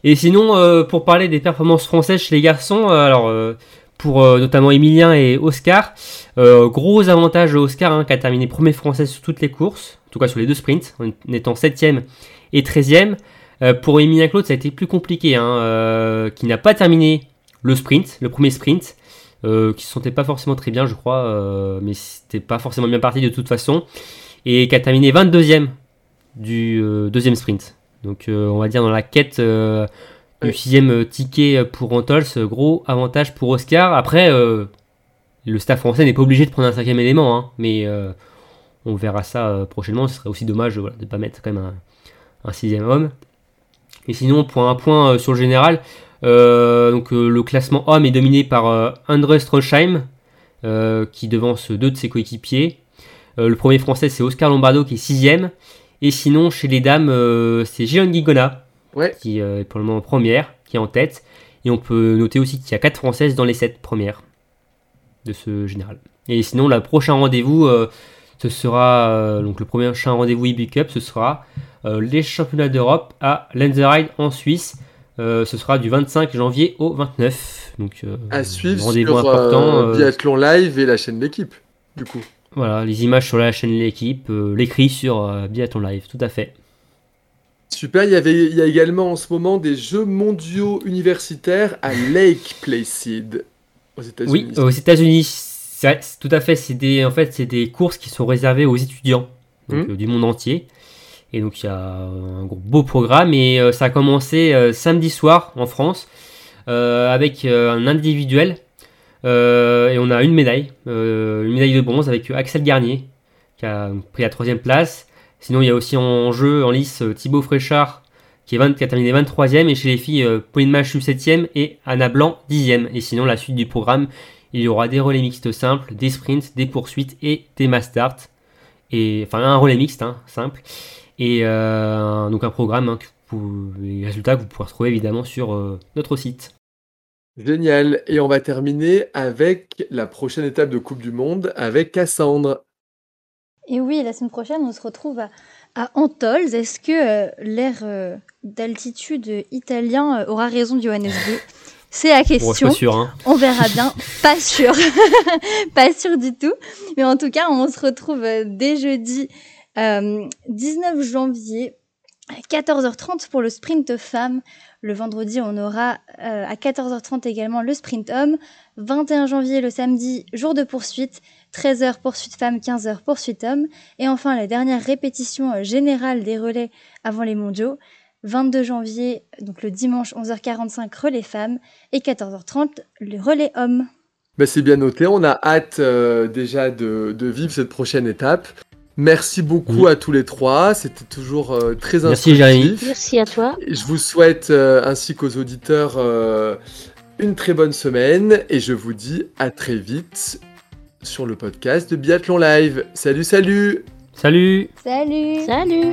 [SPEAKER 4] Et sinon, euh, pour parler des performances françaises chez les garçons, alors euh, pour notamment Emilien et Oscar, gros avantage de Oscar hein, qui a terminé premier français sur toutes les courses, en tout cas sur les deux sprints, en étant 7ème et 13ème. Euh, pour Emilien Claude, ça a été plus compliqué, hein, euh, qui n'a pas terminé le sprint, le premier sprint euh, qui se sentait pas forcément très bien, je crois, mais c'était pas forcément bien parti de toute façon, et qui a terminé 22e du deuxième sprint. Donc on va dire dans la quête du sixième ticket pour Antols, gros avantage pour Oscar. Après, le staff français n'est pas obligé de prendre un cinquième élément, hein, mais on verra ça euh, prochainement. Ce serait aussi dommage voilà, de ne pas mettre quand même un, un sixième homme. Et sinon, pour un point sur le général, donc, le classement homme est dominé par André Stroheim, qui devance deux de ses coéquipiers. le premier français, c'est Oscar Lombardo, qui est sixième. Et sinon, chez les dames, c'est Gillian Guigona, qui est pour le moment première, qui est en tête. Et on peut noter aussi qu'il y a 4 françaises dans les 7 premières de ce général. Et sinon, le prochain rendez-vous, euh, ce sera euh, donc le prochain rendez-vous e Cup, ce sera euh, les championnats d'Europe à Lenzerheide en Suisse. ce sera du 25 janvier au 29. Donc,
[SPEAKER 1] à suivre rendez-vous important. Biathlon Live et la chaîne L'équipe, du coup.
[SPEAKER 4] Voilà, les images sur la chaîne L'équipe, l'écrit sur Biathlon Live, tout à fait.
[SPEAKER 1] Super, il y, avait, il y a également en ce moment des Jeux mondiaux universitaires à Lake Placid, aux États-Unis.
[SPEAKER 4] Oui, aux États-Unis. Tout à fait, c'est des, en fait, c'est des courses qui sont réservées aux étudiants donc, hmm. euh, du monde entier. Et donc il y a un beau programme et euh, ça a commencé euh, samedi soir en France avec un individuel et on a une médaille, une médaille de bronze avec Axel Garnier qui a pris la troisième place. Sinon, il y a aussi en jeu, en lice, Thibaut Fréchard, qui, est 20, qui a terminé 23e, et chez les filles, Pauline Machu 7e et Anna Blanc 10e. Et sinon, la suite du programme, il y aura des relais mixtes simples, des sprints, des poursuites et des mass Et, enfin, un relais mixte, hein, simple. Et euh, donc un programme, hein, les résultats que vous pourrez retrouver évidemment sur notre site.
[SPEAKER 1] Génial. Et on va terminer avec la prochaine étape de Coupe du Monde avec Cassandre.
[SPEAKER 3] Et oui, la semaine prochaine, on se retrouve à, à Antols. Est-ce que euh, l'air euh, d'altitude italien euh, aura raison de Johannes B C'est la question.
[SPEAKER 4] sûr, hein.
[SPEAKER 3] On verra bien. pas sûr. pas sûr du tout. Mais en tout cas, on se retrouve dès jeudi 19 janvier à 14h30 pour le sprint femme. Le vendredi, on aura à 14h30 également le sprint homme. 21 janvier, le samedi, jour de poursuite. 13h poursuite femmes, 15h poursuite hommes. Et enfin, la dernière répétition euh, générale des relais avant les mondiaux. 22 janvier, donc le dimanche 11h45, relais femmes. Et 14h30, le relais hommes.
[SPEAKER 1] Bah, c'est bien noté, on a hâte euh, déjà de, vivre cette prochaine étape. Merci beaucoup à tous les trois, c'était toujours euh, très
[SPEAKER 4] Merci instructif.
[SPEAKER 2] Merci à toi.
[SPEAKER 1] Je vous souhaite, ainsi qu'aux auditeurs, une très bonne semaine et je vous dis à très vite sur le podcast de Biathlon Live. Salut, salut
[SPEAKER 4] Salut
[SPEAKER 3] Salut
[SPEAKER 2] Salut